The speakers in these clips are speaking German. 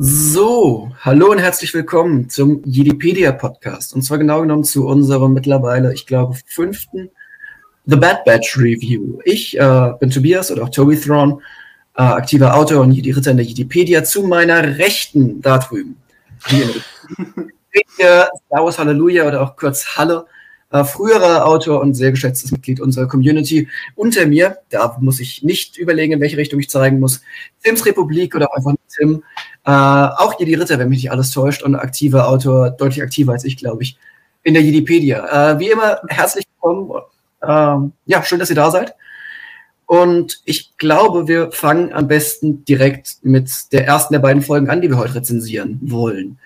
So, hallo und herzlich willkommen zum Jedipedia Podcast. Und zwar genau genommen zu unserem mittlerweile, ich glaube, fünften The Bad Batch Review. Ich äh, bin Tobias oder auch Toby Thrawn, äh, aktiver Autor und Jedi Ritter in der Jedipedia. Zu meiner Rechten da drüben. Hier Star Wars Halleluja oder auch kurz Halle äh, früherer Autor und sehr geschätztes Mitglied unserer Community. Unter mir, da muss ich nicht überlegen, in welche Richtung ich zeigen muss, Tims Republik oder einfach Tim. Äh, auch Jedi Ritter, wenn mich nicht alles täuscht, und aktiver Autor, deutlich aktiver als ich, glaube ich, in der Jedipedia. Äh, wie immer, herzlich willkommen. Ähm, ja, schön, dass ihr da seid. Und ich glaube, wir fangen am besten direkt mit der ersten der beiden Folgen an, die wir heute rezensieren wollen.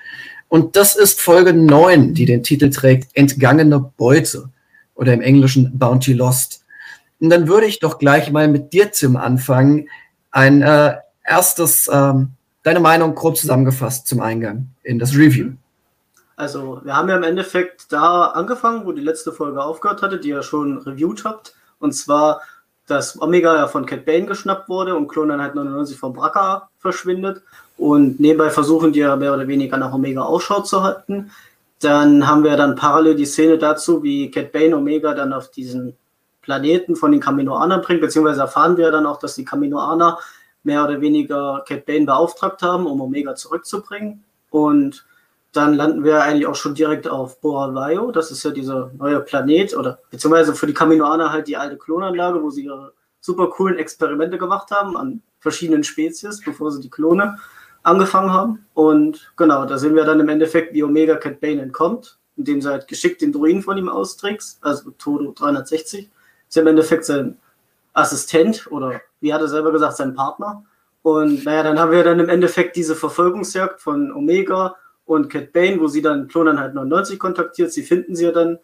Und das ist Folge 9, die den Titel trägt Entgangene Beute oder im Englischen Bounty Lost. Und dann würde ich doch gleich mal mit dir, Tim, anfangen. Ein äh, erstes, ähm, deine Meinung grob zusammengefasst zum Eingang in das Review. Also, wir haben ja im Endeffekt da angefangen, wo die letzte Folge aufgehört hatte, die ihr schon reviewed habt. Und zwar, dass Omega ja von Cat Bane geschnappt wurde und Kloneinheit 99 von Braca verschwindet. Und nebenbei versuchen die ja mehr oder weniger nach Omega Ausschau zu halten. Dann haben wir dann parallel die Szene dazu, wie Cat Bane Omega dann auf diesen Planeten von den Kaminoanern bringt, beziehungsweise erfahren wir dann auch, dass die Kaminoaner mehr oder weniger Cat Bane beauftragt haben, um Omega zurückzubringen. Und dann landen wir eigentlich auch schon direkt auf Boravaio. Das ist ja dieser neue Planet, oder beziehungsweise für die Kaminoaner halt die alte Klonanlage, wo sie ihre super coolen Experimente gemacht haben an verschiedenen Spezies, bevor sie die Klone angefangen haben. Und genau, da sehen wir dann im Endeffekt, wie Omega Cat Bane entkommt, indem sie halt geschickt den Druiden von ihm austrickst, also Todo 360. Ist im Endeffekt sein Assistent oder wie hat er selber gesagt, sein Partner. Und naja, dann haben wir dann im Endeffekt diese Verfolgungsjagd von Omega und Cat Bane, wo sie dann Kloneinheit 99 kontaktiert. Sie finden sie ja dann,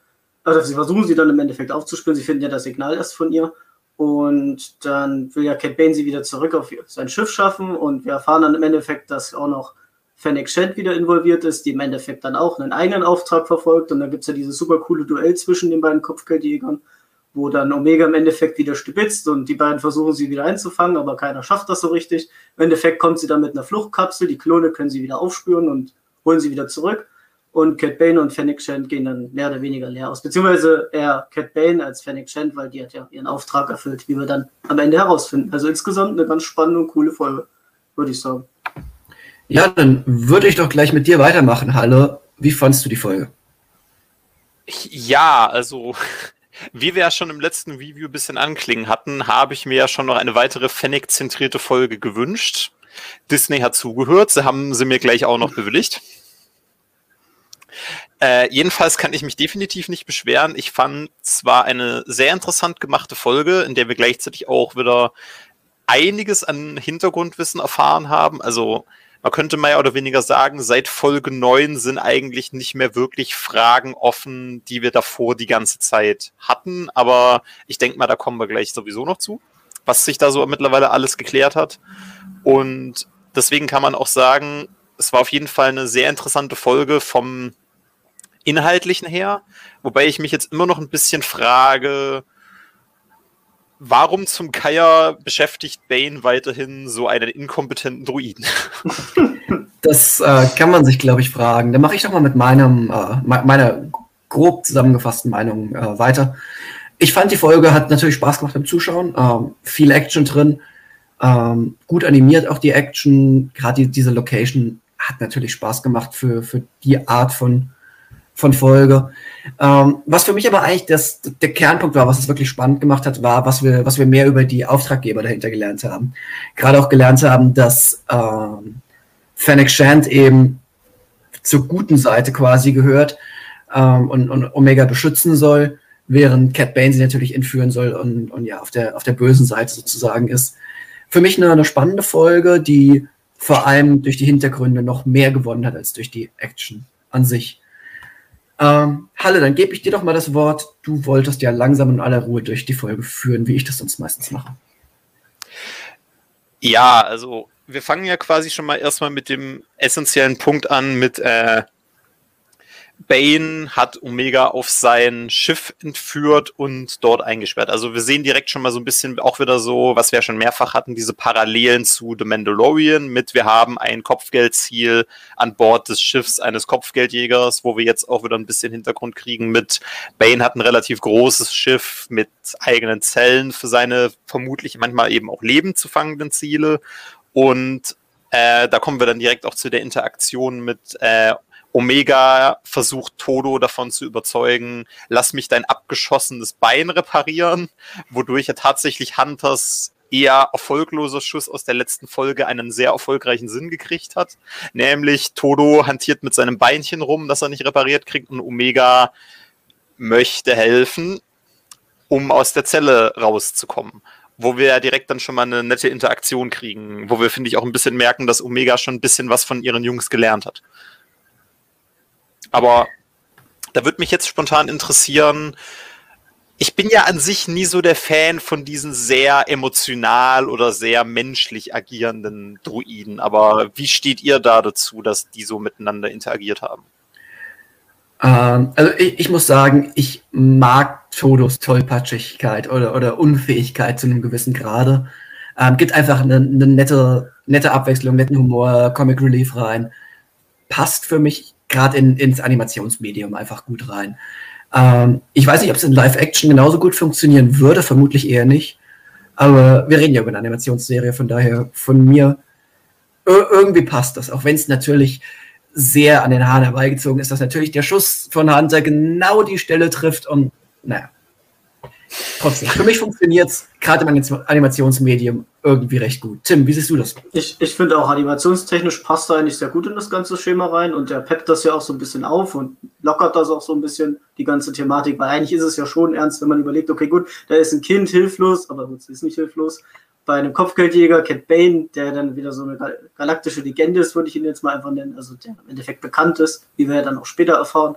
also sie versuchen sie dann im Endeffekt aufzuspüren. Sie finden ja das Signal erst von ihr und dann will ja Cat Bane sie wieder zurück auf sein Schiff schaffen. Und wir erfahren dann im Endeffekt, dass auch noch Fennec Shand wieder involviert ist, die im Endeffekt dann auch einen eigenen Auftrag verfolgt. Und dann gibt es ja dieses super coole Duell zwischen den beiden Kopfgeldjägern, wo dann Omega im Endeffekt wieder stibitzt und die beiden versuchen sie wieder einzufangen, aber keiner schafft das so richtig. Im Endeffekt kommt sie dann mit einer Fluchtkapsel, die Klone können sie wieder aufspüren und holen sie wieder zurück und Cat Bane und Fennec Shand gehen dann mehr oder weniger leer aus. Beziehungsweise eher Cat Bane als Fennec Shand, weil die hat ja ihren Auftrag erfüllt, wie wir dann am Ende herausfinden. Also insgesamt eine ganz spannende und coole Folge, würde ich sagen. Ja, dann würde ich doch gleich mit dir weitermachen, Halle. Wie fandst du die Folge? Ja, also wie wir ja schon im letzten Review ein bisschen anklingen hatten, habe ich mir ja schon noch eine weitere Fennec-zentrierte Folge gewünscht. Disney hat zugehört, sie haben sie mir gleich auch noch bewilligt. Äh, jedenfalls kann ich mich definitiv nicht beschweren. Ich fand zwar eine sehr interessant gemachte Folge, in der wir gleichzeitig auch wieder einiges an Hintergrundwissen erfahren haben. Also man könnte mehr oder weniger sagen, seit Folge 9 sind eigentlich nicht mehr wirklich Fragen offen, die wir davor die ganze Zeit hatten. Aber ich denke mal, da kommen wir gleich sowieso noch zu, was sich da so mittlerweile alles geklärt hat. Und deswegen kann man auch sagen, es war auf jeden Fall eine sehr interessante Folge vom Inhaltlichen her, wobei ich mich jetzt immer noch ein bisschen frage, warum zum Keier beschäftigt Bane weiterhin so einen inkompetenten Druiden? Das äh, kann man sich, glaube ich, fragen. Dann mache ich doch mal mit meinem, äh, meiner grob zusammengefassten Meinung äh, weiter. Ich fand, die Folge hat natürlich Spaß gemacht beim Zuschauen. Ähm, viel Action drin. Ähm, gut animiert auch die Action. Gerade die, diese Location hat natürlich Spaß gemacht für, für die Art von von Folge. Ähm, was für mich aber eigentlich das, der Kernpunkt war, was es wirklich spannend gemacht hat, war, was wir, was wir mehr über die Auftraggeber dahinter gelernt haben. Gerade auch gelernt haben, dass ähm, Fennec Shand eben zur guten Seite quasi gehört ähm, und, und Omega beschützen soll, während Cat Bane sie natürlich entführen soll und, und ja, auf der, auf der bösen Seite sozusagen ist. Für mich eine, eine spannende Folge, die vor allem durch die Hintergründe noch mehr gewonnen hat als durch die Action an sich. Ähm, Halle, dann gebe ich dir doch mal das Wort. Du wolltest ja langsam in aller Ruhe durch die Folge führen, wie ich das sonst meistens mache. Ja, also wir fangen ja quasi schon mal erstmal mit dem essentiellen Punkt an, mit äh, Bane hat Omega auf sein Schiff entführt und dort eingesperrt. Also wir sehen direkt schon mal so ein bisschen auch wieder so, was wir ja schon mehrfach hatten, diese Parallelen zu The Mandalorian mit, wir haben ein Kopfgeldziel an Bord des Schiffs eines Kopfgeldjägers, wo wir jetzt auch wieder ein bisschen Hintergrund kriegen mit, Bane hat ein relativ großes Schiff mit eigenen Zellen für seine vermutlich manchmal eben auch lebend zu fangenden Ziele und äh, da kommen wir dann direkt auch zu der Interaktion mit äh, Omega versucht Todo davon zu überzeugen, lass mich dein abgeschossenes Bein reparieren, wodurch ja tatsächlich Hunters eher erfolgloser Schuss aus der letzten Folge einen sehr erfolgreichen Sinn gekriegt hat. Nämlich Todo hantiert mit seinem Beinchen rum, das er nicht repariert kriegt und Omega möchte helfen, um aus der Zelle rauszukommen. Wo wir ja direkt dann schon mal eine nette Interaktion kriegen, wo wir, finde ich, auch ein bisschen merken, dass Omega schon ein bisschen was von ihren Jungs gelernt hat. Aber da würde mich jetzt spontan interessieren, ich bin ja an sich nie so der Fan von diesen sehr emotional oder sehr menschlich agierenden Druiden. Aber wie steht ihr da dazu, dass die so miteinander interagiert haben? Ähm, also ich, ich, muss sagen, ich mag Todos Tollpatschigkeit oder, oder Unfähigkeit zu einem gewissen Grade. Ähm, gibt einfach eine, eine, nette, nette Abwechslung, netten Humor, Comic Relief rein. Passt für mich gerade in, ins Animationsmedium einfach gut rein. Ähm, ich weiß nicht, ob es in Live-Action genauso gut funktionieren würde, vermutlich eher nicht. Aber wir reden ja über eine Animationsserie, von daher von mir irgendwie passt das, auch wenn es natürlich sehr an den Haaren herbeigezogen ist, dass natürlich der Schuss von Hunter genau die Stelle trifft und naja. Trotzdem, für mich funktioniert es gerade im Animationsmedium irgendwie recht gut. Tim, wie siehst du das? Ich, ich finde auch animationstechnisch passt er eigentlich sehr gut in das ganze Schema rein und der peppt das ja auch so ein bisschen auf und lockert das auch so ein bisschen, die ganze Thematik, weil eigentlich ist es ja schon ernst, wenn man überlegt, okay, gut, da ist ein Kind hilflos, aber gut, sie ist nicht hilflos. Bei einem Kopfgeldjäger, Cat Bane, der dann wieder so eine galaktische Legende ist, würde ich ihn jetzt mal einfach nennen, also der im Endeffekt bekannt ist, wie wir ja dann auch später erfahren.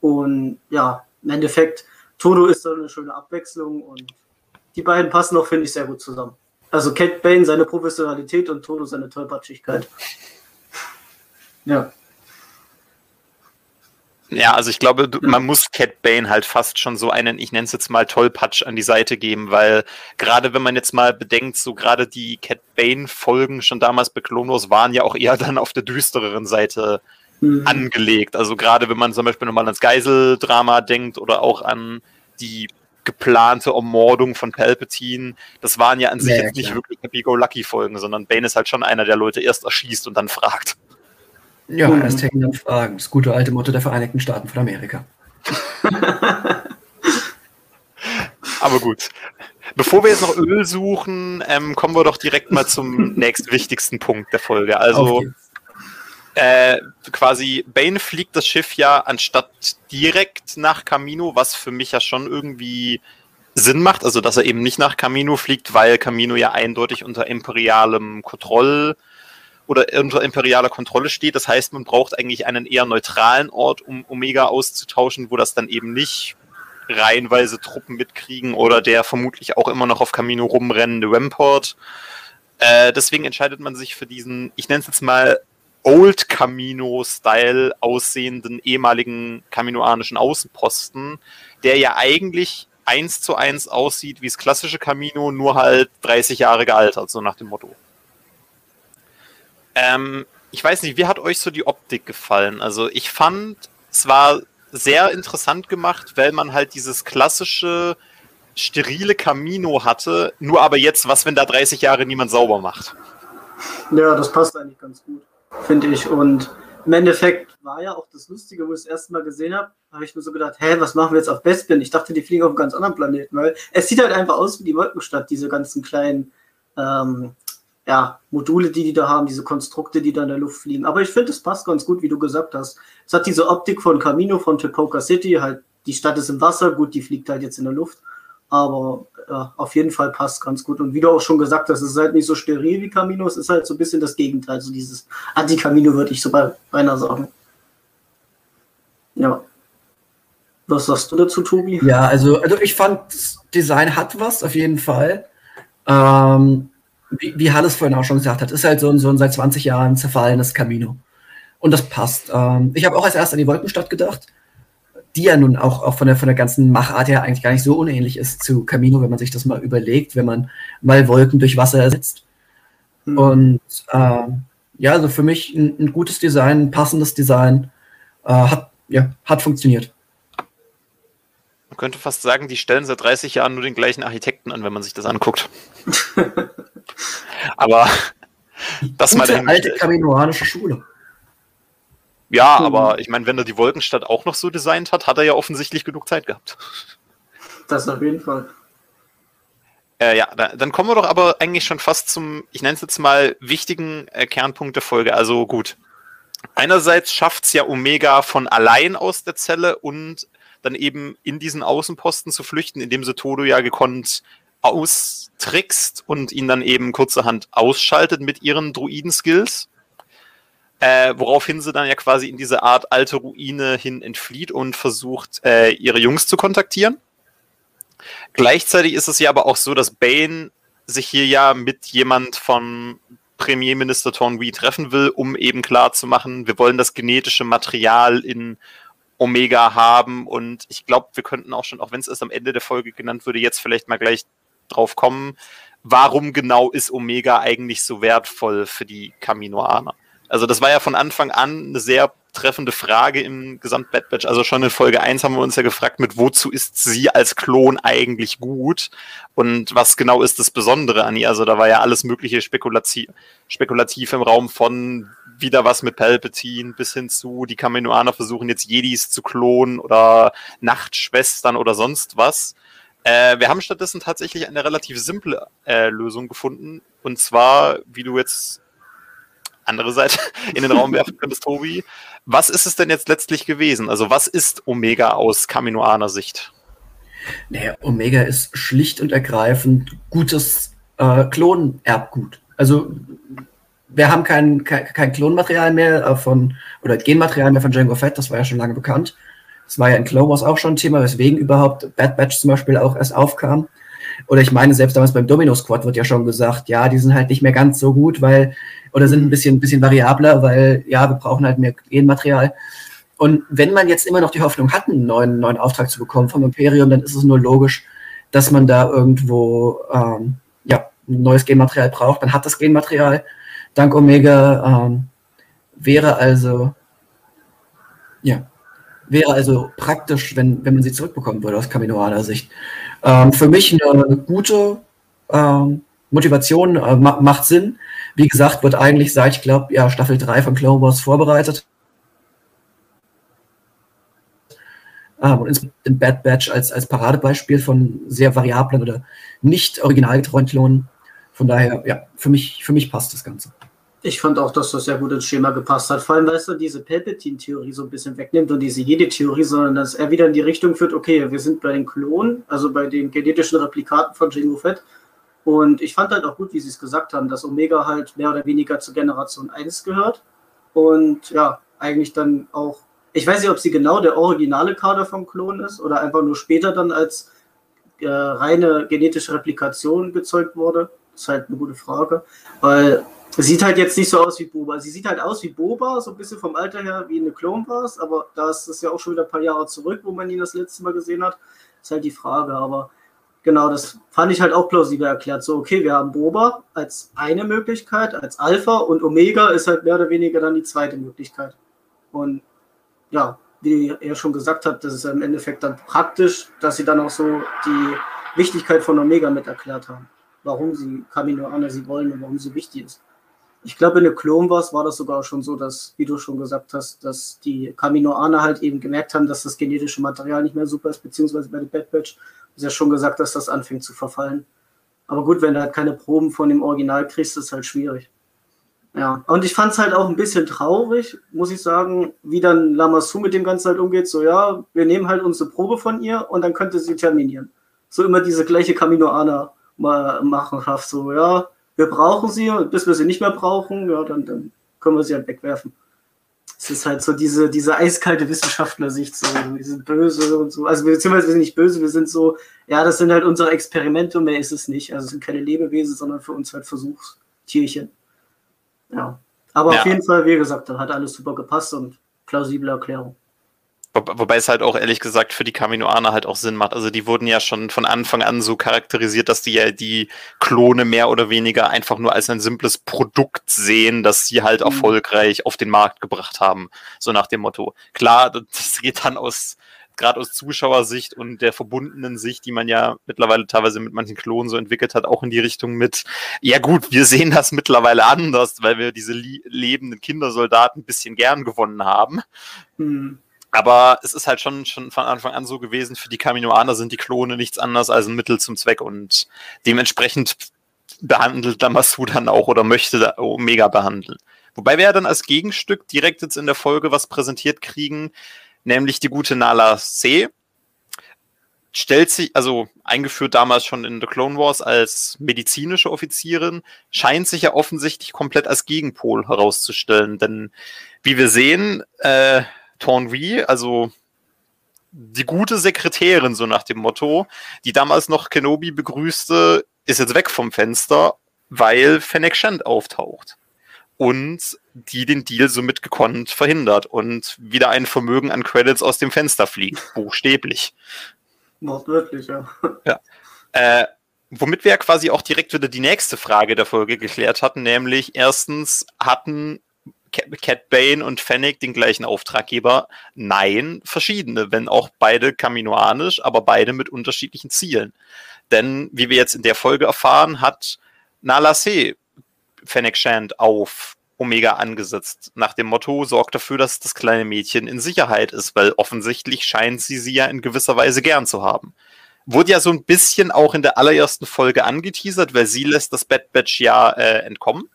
Und ja, im Endeffekt Todo ist dann eine schöne Abwechslung und die beiden passen auch, finde ich, sehr gut zusammen. Also Cat Bane seine Professionalität und Todo seine Tollpatschigkeit. Ja. Ja, also ich glaube, du, man muss Cat Bane halt fast schon so einen, ich nenne es jetzt mal Tollpatsch an die Seite geben, weil gerade wenn man jetzt mal bedenkt, so gerade die Cat Bane-Folgen schon damals bei Clone waren ja auch eher dann auf der düstereren Seite mhm. angelegt. Also gerade wenn man zum Beispiel nochmal ans Geiseldrama denkt oder auch an die geplante Ermordung von Palpatine, das waren ja an sich ja, jetzt nicht wirklich Happy-Go-Lucky-Folgen, sondern Bane ist halt schon einer, der Leute erst erschießt und dann fragt. Ja, mhm. erst hängen dann fragen. Das gute alte Motto der Vereinigten Staaten von Amerika. Aber gut. Bevor wir jetzt noch Öl suchen, ähm, kommen wir doch direkt mal zum nächstwichtigsten Punkt der Folge. Also äh, quasi Bane fliegt das Schiff ja anstatt direkt nach Camino, was für mich ja schon irgendwie Sinn macht, also dass er eben nicht nach Camino fliegt, weil Camino ja eindeutig unter imperialem Kontroll oder unter imperialer Kontrolle steht. Das heißt, man braucht eigentlich einen eher neutralen Ort, um Omega auszutauschen, wo das dann eben nicht reihenweise Truppen mitkriegen oder der vermutlich auch immer noch auf Camino rumrennende Rampart. Äh, deswegen entscheidet man sich für diesen, ich nenne es jetzt mal Old Camino-Style aussehenden ehemaligen kaminoanischen Außenposten, der ja eigentlich eins zu eins aussieht wie das klassische Camino, nur halt 30 Jahre gealtert, so nach dem Motto. Ähm, ich weiß nicht, wie hat euch so die Optik gefallen? Also ich fand, es war sehr interessant gemacht, weil man halt dieses klassische sterile Camino hatte, nur aber jetzt, was, wenn da 30 Jahre niemand sauber macht? Ja, das passt eigentlich ganz gut finde ich. Und im Endeffekt war ja auch das Lustige, wo ich es erste Mal gesehen habe, habe ich mir so gedacht, hä, was machen wir jetzt auf Bespin? Ich dachte, die fliegen auf einem ganz anderen Planeten, weil es sieht halt einfach aus wie die Wolkenstadt, diese ganzen kleinen ähm, ja, Module, die die da haben, diese Konstrukte, die da in der Luft fliegen. Aber ich finde, es passt ganz gut, wie du gesagt hast. Es hat diese Optik von Camino, von Tepoka City, halt, die Stadt ist im Wasser, gut, die fliegt halt jetzt in der Luft. Aber ja, auf jeden Fall passt ganz gut. Und wie du auch schon gesagt hast, es ist halt nicht so steril wie Camino, es ist halt so ein bisschen das Gegenteil, so dieses Anti-Camino würde ich so beinahe sagen. Ja. Was sagst du dazu, Tobi? Ja, also, also ich fand, das Design hat was, auf jeden Fall. Ähm, wie, wie Hannes vorhin auch schon gesagt hat, ist halt so ein, so ein seit 20 Jahren zerfallenes Camino. Und das passt. Ähm, ich habe auch als erstes an die Wolkenstadt gedacht, die ja nun auch, auch von, der, von der ganzen Machart her eigentlich gar nicht so unähnlich ist zu Camino, wenn man sich das mal überlegt, wenn man mal Wolken durch Wasser ersetzt. Mhm. Und äh, ja, also für mich ein, ein, gutes Design, ein passendes Design, äh, hat, ja, hat funktioniert. Man könnte fast sagen, die stellen seit 30 Jahren nur den gleichen Architekten an, wenn man sich das anguckt. Aber das Gute, mal der alte kaminoanische Schule. Ja, mhm. aber ich meine, wenn er die Wolkenstadt auch noch so designt hat, hat er ja offensichtlich genug Zeit gehabt. Das auf jeden Fall. Äh, ja, da, dann kommen wir doch aber eigentlich schon fast zum, ich nenne es jetzt mal, wichtigen äh, Kernpunkt der Folge. Also gut. Einerseits schafft es ja Omega von allein aus der Zelle und dann eben in diesen Außenposten zu flüchten, indem sie Todo ja gekonnt austrickst und ihn dann eben kurzerhand ausschaltet mit ihren Druiden-Skills. Äh, woraufhin sie dann ja quasi in diese Art alte Ruine hin entflieht und versucht, äh, ihre Jungs zu kontaktieren. Gleichzeitig ist es ja aber auch so, dass Bane sich hier ja mit jemand von Premierminister Tornwee treffen will, um eben klar zu machen, wir wollen das genetische Material in Omega haben und ich glaube, wir könnten auch schon, auch wenn es erst am Ende der Folge genannt würde, jetzt vielleicht mal gleich drauf kommen, warum genau ist Omega eigentlich so wertvoll für die Kaminoaner? Also das war ja von Anfang an eine sehr treffende Frage im Gesamt-Bad Batch. Also schon in Folge 1 haben wir uns ja gefragt, mit wozu ist sie als Klon eigentlich gut und was genau ist das Besondere an ihr? Also da war ja alles mögliche spekulativ, spekulativ im Raum von wieder was mit Palpatine bis hin zu, die Kaminoaner versuchen jetzt Jedis zu klonen oder Nachtschwestern oder sonst was. Äh, wir haben stattdessen tatsächlich eine relativ simple äh, Lösung gefunden. Und zwar, wie du jetzt andere Seite in den Raum werfen könntest, Tobi. Was ist es denn jetzt letztlich gewesen? Also was ist Omega aus Kaminoaner Sicht? Naja, Omega ist schlicht und ergreifend gutes äh, Klonerbgut. Also wir haben kein, kein, kein Klonmaterial mehr äh, von, oder Genmaterial mehr von Django Fett, das war ja schon lange bekannt. Das war ja in Clone Wars auch schon ein Thema, weswegen überhaupt Bad Batch zum Beispiel auch erst aufkam. Oder ich meine, selbst damals beim Domino Squad wird ja schon gesagt, ja, die sind halt nicht mehr ganz so gut, weil, oder sind ein bisschen, ein bisschen variabler, weil, ja, wir brauchen halt mehr Genmaterial. Und wenn man jetzt immer noch die Hoffnung hat, einen neuen, neuen Auftrag zu bekommen vom Imperium, dann ist es nur logisch, dass man da irgendwo, ähm, ja, ein neues Genmaterial braucht. Man hat das Genmaterial dank Omega, ähm, wäre also, ja, wäre also praktisch, wenn, wenn man sie zurückbekommen würde aus kaminoaner Sicht. Ähm, für mich eine gute ähm, Motivation, äh, ma macht Sinn. Wie gesagt, wird eigentlich seit, ich glaube, ja, Staffel 3 von Clone Wars vorbereitet. Ähm, und in Bad Batch als, als Paradebeispiel von sehr variablen oder nicht originalgetreuen Klonen. Von daher, ja, für mich, für mich passt das Ganze. Ich fand auch, dass das sehr gut ins Schema gepasst hat. Vor allem, weißt du, diese Palpatine-Theorie so ein bisschen wegnimmt und diese Jede-Theorie, sondern dass er wieder in die Richtung führt, okay, wir sind bei den Klonen, also bei den genetischen Replikaten von Jango Fett. Und ich fand halt auch gut, wie sie es gesagt haben, dass Omega halt mehr oder weniger zur Generation 1 gehört. Und ja, eigentlich dann auch, ich weiß nicht, ob sie genau der originale Kader vom Klon ist oder einfach nur später dann als äh, reine genetische Replikation gezeugt wurde. Das ist halt eine gute Frage. Weil Sieht halt jetzt nicht so aus wie Boba. Sie sieht halt aus wie Boba, so ein bisschen vom Alter her wie eine Clone Wars, aber da ist es ja auch schon wieder ein paar Jahre zurück, wo man ihn das letzte Mal gesehen hat. Ist halt die Frage, aber genau, das fand ich halt auch plausibel erklärt. So, okay, wir haben Boba als eine Möglichkeit, als Alpha und Omega ist halt mehr oder weniger dann die zweite Möglichkeit. Und ja, wie er schon gesagt hat, das ist im Endeffekt dann praktisch, dass sie dann auch so die Wichtigkeit von Omega mit erklärt haben. Warum sie Kaminoaner sie wollen und warum sie wichtig ist. Ich glaube, in der Clone Wars war das sogar schon so, dass, wie du schon gesagt hast, dass die Kaminoaner halt eben gemerkt haben, dass das genetische Material nicht mehr super ist, beziehungsweise bei der Bad Batch ist ja schon gesagt, dass das anfängt zu verfallen. Aber gut, wenn du halt keine Proben von dem Original kriegst, ist halt schwierig. Ja, und ich fand es halt auch ein bisschen traurig, muss ich sagen, wie dann Lamassu mit dem Ganzen halt umgeht. So, ja, wir nehmen halt unsere Probe von ihr und dann könnte sie terminieren. So immer diese gleiche Kaminoaner mal machen, so, ja, wir brauchen sie und bis wir sie nicht mehr brauchen, ja, dann, dann können wir sie halt wegwerfen. Es ist halt so diese, diese eiskalte Wissenschaftler-Sicht, so, wir sind böse und so. Also beziehungsweise wir sind nicht böse, wir sind so, ja, das sind halt unsere Experimente und mehr ist es nicht. Also es sind keine Lebewesen, sondern für uns halt Versuchstierchen. Ja. Aber Ja. auf jeden Fall, wie gesagt, da hat alles super gepasst und plausible Erklärung. Wo- Wobei es halt auch ehrlich gesagt für die Kaminoaner halt auch Sinn macht. Also die wurden ja schon von Anfang an so charakterisiert, dass die ja die Klone mehr oder weniger einfach nur als ein simples Produkt sehen, das sie halt Mhm. erfolgreich auf den Markt gebracht haben. So nach dem Motto. Klar, das geht dann aus, gerade aus Zuschauersicht und der verbundenen Sicht, die man ja mittlerweile teilweise mit manchen Klonen so entwickelt hat, auch in die Richtung mit, ja gut, wir sehen das mittlerweile anders, weil wir diese lebenden Kindersoldaten ein bisschen gern gewonnen haben. Hm. Aber es ist halt schon, schon von Anfang an so gewesen, für die Kaminoaner sind die Klone nichts anderes als ein Mittel zum Zweck und dementsprechend behandelt Damasu dann auch oder möchte Omega behandeln. Wobei wir ja dann als Gegenstück direkt jetzt in der Folge was präsentiert kriegen, nämlich die gute Nala C. Stellt sich, also eingeführt damals schon in The Clone Wars als medizinische Offizierin, scheint sich ja offensichtlich komplett als Gegenpol herauszustellen. Denn wie wir sehen, äh, Tornvi, also die gute Sekretärin, so nach dem Motto, die damals noch Kenobi begrüßte, ist jetzt weg vom Fenster, weil Fennec Shand auftaucht. Und die den Deal somit gekonnt verhindert und wieder ein Vermögen an Credits aus dem Fenster fliegt, buchstäblich. Wortwörtlich, ja. Äh, womit wir ja quasi auch direkt wieder die nächste Frage der Folge geklärt hatten, nämlich erstens hatten Cat Bane und Fennec den gleichen Auftraggeber? Nein, verschiedene, wenn auch beide kaminoanisch, aber beide mit unterschiedlichen Zielen. Denn, wie wir jetzt in der Folge erfahren, hat Nala C. Fennec Shand auf Omega angesetzt. Nach dem Motto, sorgt dafür, dass das kleine Mädchen in Sicherheit ist, weil offensichtlich scheint sie sie ja in gewisser Weise gern zu haben. Wurde ja so ein bisschen auch in der allerersten Folge angeteasert, weil sie lässt das Bad Batch ja äh, entkommen.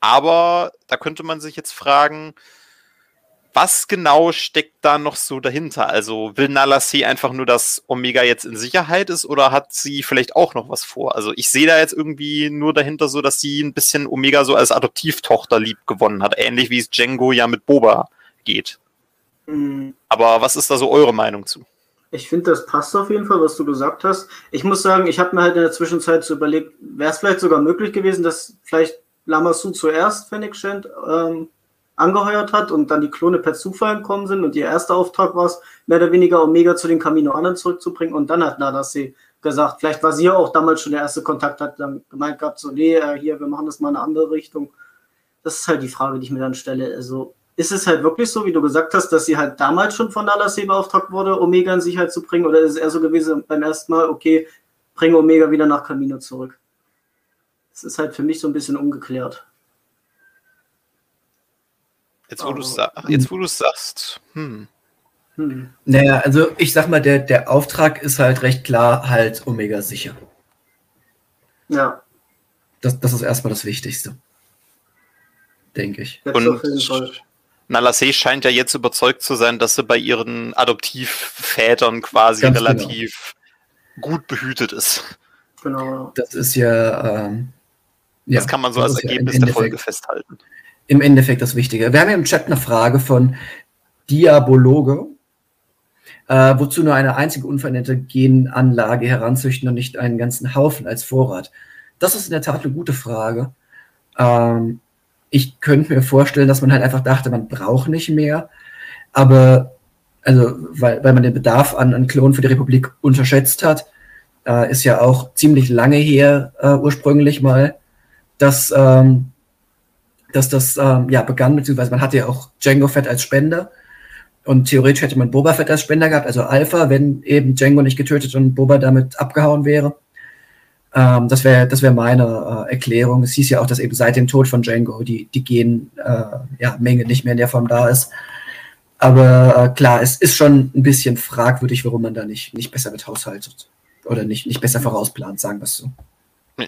Aber da könnte man sich jetzt fragen, was genau steckt da noch so dahinter? Also will Nala C einfach nur, dass Omega jetzt in Sicherheit ist oder hat sie vielleicht auch noch was vor? Also ich sehe da jetzt irgendwie nur dahinter so, dass sie ein bisschen Omega so als Adoptivtochter lieb gewonnen hat, ähnlich wie es Django ja mit Boba geht. Hm. Aber was ist da so eure Meinung zu? Ich finde, das passt auf jeden Fall, was du gesagt hast. Ich muss sagen, ich habe mir halt in der Zwischenzeit so überlegt, wäre es vielleicht sogar möglich gewesen, dass vielleicht Lamassu zuerst Fennec Shand ähm, angeheuert hat und dann die Klone per Zufall gekommen sind und ihr erster Auftrag war es, mehr oder weniger Omega zu den Kaminoanern zurückzubringen und dann hat Nadase gesagt, vielleicht war sie ja auch damals schon der erste Kontakt, hat dann gemeint gehabt, so, nee, äh, hier, wir machen das mal in eine andere Richtung. Das ist halt die Frage, die ich mir dann stelle. Also, ist es halt wirklich so, wie du gesagt hast, dass sie halt damals schon von Nadase beauftragt wurde, Omega in Sicherheit zu bringen? Oder ist es eher so gewesen beim ersten Mal, okay, bringe Omega wieder nach Camino zurück? Das ist halt für mich so ein bisschen ungeklärt. Jetzt, wo du es du's sagst, hm. Hm. Naja, also ich sag mal, der, der Auftrag ist halt recht klar, halt Omega sicher. Ja, Das, das ist erstmal das Wichtigste. Denke ich. jetzt. Und Nalasse scheint ja jetzt überzeugt zu sein, dass sie bei ihren Adoptivvätern quasi Ganz genau. relativ gut behütet ist. Genau. Das ist ja. Ähm, ja das kann man so als ist ja Ergebnis der Folge festhalten. Im Endeffekt das Wichtige. Wir haben ja im Chat eine Frage von Diabologe. Äh, wozu nur eine einzige unveränderte Genanlage heranzüchten und nicht einen ganzen Haufen als Vorrat? Das ist in der Tat eine gute Frage. Ähm, ich könnte mir vorstellen, dass man halt einfach dachte, man braucht nicht mehr. Aber, also, weil, weil man den Bedarf an, an Klonen für die Republik unterschätzt hat, äh, ist ja auch ziemlich lange her, äh, ursprünglich mal, dass, ähm, dass das ähm, ja begann, beziehungsweise man hatte ja auch Django Fett als Spender. Und theoretisch hätte man Boba Fett als Spender gehabt, also Alpha, wenn eben Django nicht getötet und Boba damit abgehauen wäre. Ähm, das wäre das wär meine äh, Erklärung. Es hieß ja auch, dass eben seit dem Tod von Django die, die Gen-Menge äh, ja, Menge nicht mehr in der Form da ist. Aber äh, klar, es ist schon ein bisschen fragwürdig, warum man da nicht, nicht besser mit haushaltet. Oder nicht, nicht besser vorausplant, sagen wir es so.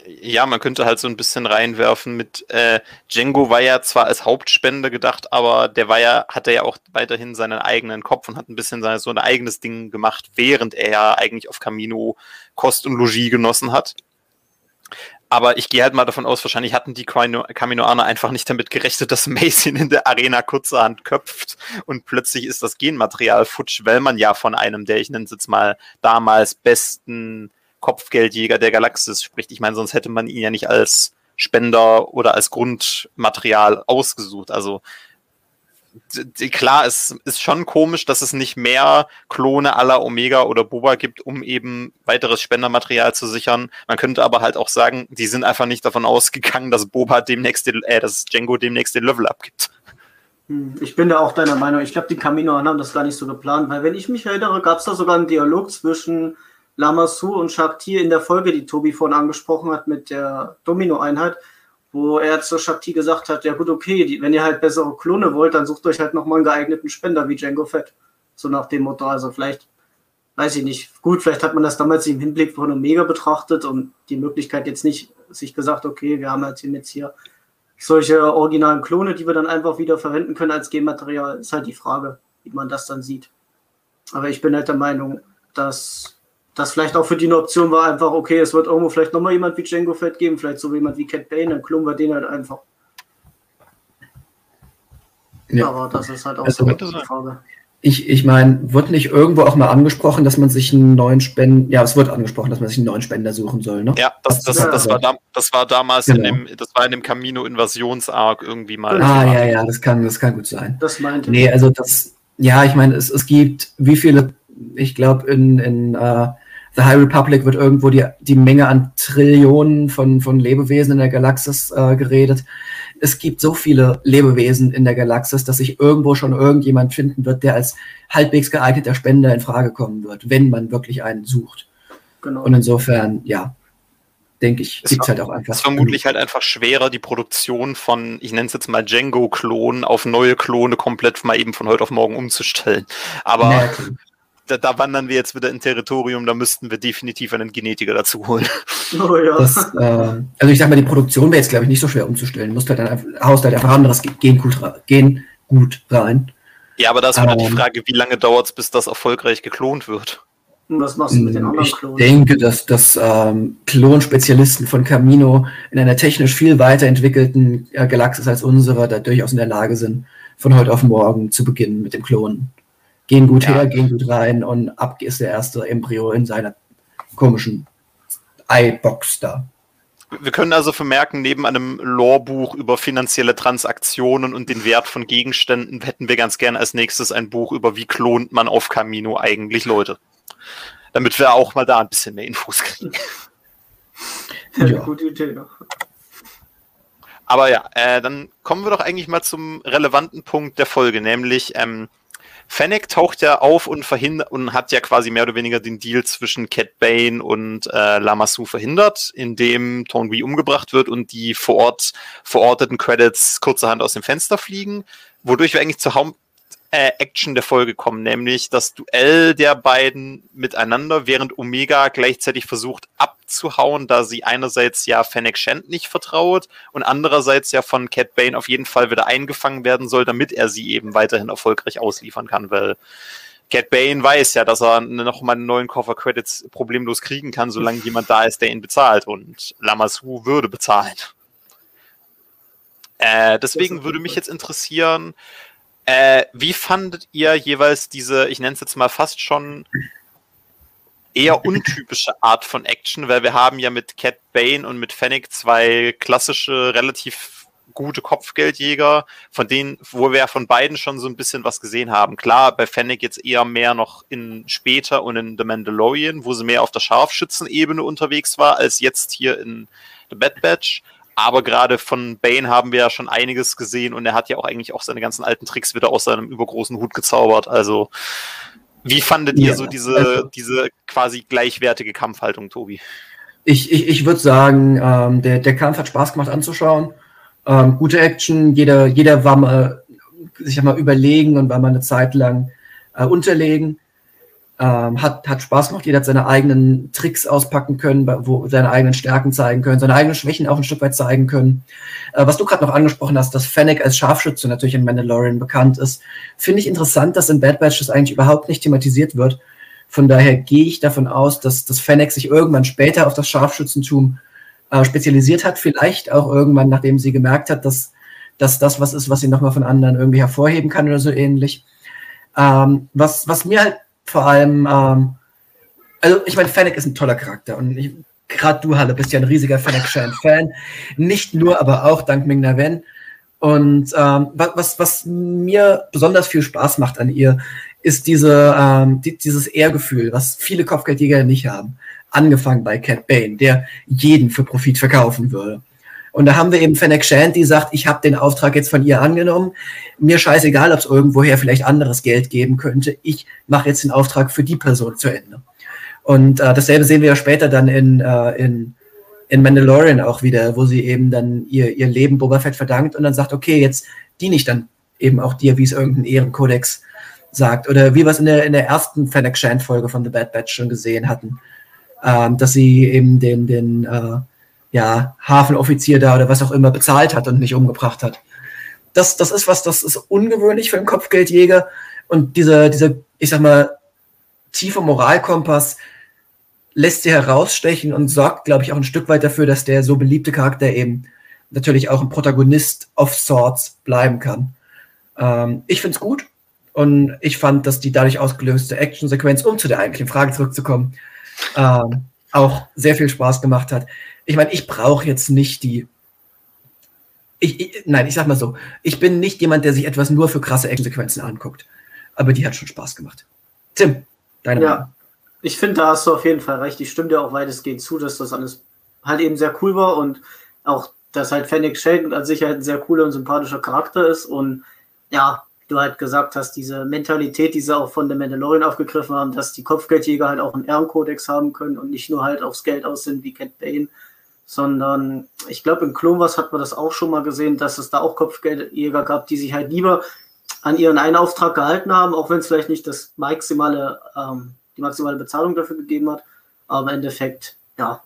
Ja, man könnte halt so ein bisschen reinwerfen mit äh, Django war ja zwar als Hauptspender gedacht, aber der war ja, hatte ja auch weiterhin seinen eigenen Kopf und hat ein bisschen sein, so ein eigenes Ding gemacht, während er ja eigentlich auf Camino Kost und Logis genossen hat. Aber ich gehe halt mal davon aus, wahrscheinlich hatten die Camino- Caminoaner einfach nicht damit gerechnet, dass ihn in der Arena kurzerhand köpft und plötzlich ist das Genmaterial futsch, weil man ja von einem der, ich nenne es jetzt mal, damals besten Kopfgeldjäger der Galaxis spricht. Ich meine, sonst hätte man ihn ja nicht als Spender oder als Grundmaterial ausgesucht. Also klar, es ist schon komisch, dass es nicht mehr Klone aller Omega oder Boba gibt, um eben weiteres Spendermaterial zu sichern. Man könnte aber halt auch sagen, die sind einfach nicht davon ausgegangen, dass Boba demnächst, den, äh, dass Django demnächst den Level abgibt. Hm, ich bin da auch deiner Meinung. Ich glaube, die Kamino haben das gar nicht so geplant, weil wenn ich mich erinnere, gab es da sogar einen Dialog zwischen Lamassu und Shakti in der Folge, die Tobi vorhin angesprochen hat mit der Domino-Einheit, wo er zu Shakti gesagt hat, ja gut, okay, die, wenn ihr halt bessere Klone wollt, dann sucht euch halt nochmal einen geeigneten Spender wie Django Fett. So nach dem Motto, also vielleicht, weiß ich nicht, gut, vielleicht hat man das damals im Hinblick von Omega betrachtet und die Möglichkeit jetzt nicht sich gesagt, okay, wir haben halt jetzt hier solche originalen Klone, die wir dann einfach wieder verwenden können als Genmaterial, ist halt die Frage, wie man das dann sieht. Aber ich bin halt der Meinung, dass das vielleicht auch für die eine Option war, einfach, okay, es wird irgendwo vielleicht nochmal jemand wie Django Fett geben, vielleicht so jemand wie Cat Bane, dann klonen wir den halt einfach. Ja. Aber das ist halt auch also, so eine Frage. Ich, ich meine, wird nicht irgendwo auch mal angesprochen, dass man sich einen neuen Spender, ja, es wird angesprochen, dass man sich einen neuen Spender suchen soll, ne? Ja, das, das, das, das war, da, das war damals genau. in dem, das war in dem Camino-Invasionsarc irgendwie mal. Ah, ja, ja, das kann, das kann gut sein. Das meinte Nee, also das, ja, ich meine, es, es gibt, wie viele, ich glaube, in, in uh, The High Republic wird irgendwo die, die Menge an Trillionen von, von Lebewesen in der Galaxis äh, geredet. Es gibt so viele Lebewesen in der Galaxis, dass sich irgendwo schon irgendjemand finden wird, der als halbwegs geeigneter Spender in Frage kommen wird, wenn man wirklich einen sucht. Genau. Und insofern, ja, denke ich, gibt es halt auch einfach. Es ist vermutlich halt einfach schwerer, die Produktion von, ich nenne es jetzt mal Django-Klonen auf neue Klone komplett mal eben von heute auf morgen umzustellen. Aber ja, da, da, wandern wir jetzt wieder in Territorium, da müssten wir definitiv einen Genetiker dazu holen. Oh ja. Das, äh, also ich sag mal, die Produktion wäre jetzt, glaube ich, nicht so schwer umzustellen. Musst halt dann einfach, haust halt einfach anderes Gengut, Gengut rein. Ja, aber da ist wieder ähm, die Frage, wie lange dauert es, bis das erfolgreich geklont wird? Und was machst du mit den anderen Klonen? Ich denke, dass, dass ähm, Klonspezialisten von Camino in einer technisch viel weiterentwickelten äh, Galaxis als unsere da durchaus in der Lage sind, von heute auf morgen zu beginnen mit dem Klonen gehen gut ja. her, gehen gut rein und ab ist der erste Embryo in seiner komischen Eibox da. Wir können also vermerken, neben einem Lore-Buch über finanzielle Transaktionen und den Wert von Gegenständen hätten wir ganz gerne als nächstes ein Buch über wie klont man auf Camino eigentlich Leute. Damit wir auch mal da ein bisschen mehr Infos kriegen. Ja. Gute Idee. Aber ja, äh, dann kommen wir doch eigentlich mal zum relevanten Punkt der Folge, nämlich ähm, Fennec taucht ja auf und verhindert und hat ja quasi mehr oder weniger den Deal zwischen Cat Bane und äh, Lamassu verhindert, indem Tonby umgebracht wird und die vor Ort verorteten Credits kurzerhand aus dem Fenster fliegen, wodurch wir eigentlich zur äh, Action der Folge kommen, nämlich das Duell der beiden miteinander, während Omega gleichzeitig versucht abzuhauen, da sie einerseits ja Fennec Shand nicht vertraut und andererseits ja von Cat Bane auf jeden Fall wieder eingefangen werden soll, damit er sie eben weiterhin erfolgreich ausliefern kann, weil Cat Bane weiß ja, dass er nochmal einen neuen Koffer Credits problemlos kriegen kann, solange jemand da ist, der ihn bezahlt und Lamassu würde bezahlen. Äh, deswegen würde mich jetzt interessieren, äh, wie fandet ihr jeweils diese, ich nenne es jetzt mal fast schon eher untypische Art von Action, weil wir haben ja mit Cat Bane und mit Fennec zwei klassische, relativ gute Kopfgeldjäger, von denen, wo wir von beiden schon so ein bisschen was gesehen haben. Klar, bei Fennec jetzt eher mehr noch in später und in The Mandalorian, wo sie mehr auf der Scharfschützenebene unterwegs war, als jetzt hier in The Bad Batch. Aber gerade von Bane haben wir ja schon einiges gesehen und er hat ja auch eigentlich auch seine ganzen alten Tricks wieder aus seinem übergroßen Hut gezaubert. Also, wie fandet ihr so diese, also, diese quasi gleichwertige Kampfhaltung, Tobi? Ich, ich, ich würde sagen, ähm, der, der Kampf hat Spaß gemacht anzuschauen. Ähm, gute Action, jeder, jeder war mal, sich mal überlegen und war mal eine Zeit lang äh, unterlegen. Ähm, hat, hat Spaß gemacht, jeder hat seine eigenen Tricks auspacken können, wo seine eigenen Stärken zeigen können, seine eigenen Schwächen auch ein Stück weit zeigen können. Äh, was du gerade noch angesprochen hast, dass Fennec als Scharfschütze natürlich in Mandalorian bekannt ist, finde ich interessant, dass in Bad Batch das eigentlich überhaupt nicht thematisiert wird. Von daher gehe ich davon aus, dass, dass Fennec sich irgendwann später auf das Scharfschützentum äh, spezialisiert hat, vielleicht auch irgendwann, nachdem sie gemerkt hat, dass, dass das was ist, was sie nochmal von anderen irgendwie hervorheben kann oder so ähnlich. Ähm, was, was mir halt vor allem, ähm, also ich meine, Fennec ist ein toller Charakter und gerade du, Halle, bist ja ein riesiger Fennec Shan-Fan. Nicht nur, aber auch dank Ming Na Wen. Und ähm, was, was mir besonders viel Spaß macht an ihr, ist diese, ähm, die, dieses Ehrgefühl, was viele Kopfgeldjäger nicht haben. Angefangen bei Cat Bane, der jeden für Profit verkaufen würde. Und da haben wir eben Fennec Shand, die sagt, ich habe den Auftrag jetzt von ihr angenommen. Mir scheißegal, ob es irgendwoher vielleicht anderes Geld geben könnte. Ich mache jetzt den Auftrag für die Person zu Ende. Und äh, dasselbe sehen wir ja später dann in, äh, in, in Mandalorian auch wieder, wo sie eben dann ihr, ihr Leben Boba Fett verdankt und dann sagt, okay, jetzt diene ich dann eben auch dir, wie es irgendein Ehrenkodex sagt. Oder wie wir es in der, in der ersten Fennec Shand-Folge von The Bad Batch schon gesehen hatten, ähm, dass sie eben den, den äh, ja, Hafenoffizier da oder was auch immer bezahlt hat und nicht umgebracht hat. Das, das ist was, das ist ungewöhnlich für einen Kopfgeldjäger. Und dieser, dieser, ich sag mal, tiefe Moralkompass lässt sie herausstechen und sorgt, glaube ich, auch ein Stück weit dafür, dass der so beliebte Charakter eben natürlich auch ein Protagonist of Sorts bleiben kann. Ähm, ich finde es gut und ich fand, dass die dadurch ausgelöste Actionsequenz, um zu der eigentlichen Frage zurückzukommen, ähm, auch sehr viel Spaß gemacht hat ich meine, ich brauche jetzt nicht die. Ich, ich, nein, ich sag mal so, ich bin nicht jemand, der sich etwas nur für krasse Actionsequenzen anguckt. Aber die hat schon Spaß gemacht. Tim, deine ja. Meinung. Ich finde, da hast du auf jeden Fall recht. Ich stimme dir auch weitestgehend zu, dass das alles halt eben sehr cool war und auch, dass halt Fennec Sheldon an sich halt ein sehr cooler und sympathischer Charakter ist und ja, du halt gesagt hast, diese Mentalität, die sie auch von The Mandalorian aufgegriffen haben, dass die Kopfgeldjäger halt auch einen Ehrenkodex haben können und nicht nur halt aufs Geld aus sind wie Cat Bane sondern ich glaube, in Clone Wars hat man das auch schon mal gesehen, dass es da auch Kopfgeldjäger gab, die sich halt lieber an ihren einen Auftrag gehalten haben, auch wenn es vielleicht nicht das maximale, ähm, die maximale Bezahlung dafür gegeben hat. Aber im Endeffekt, ja,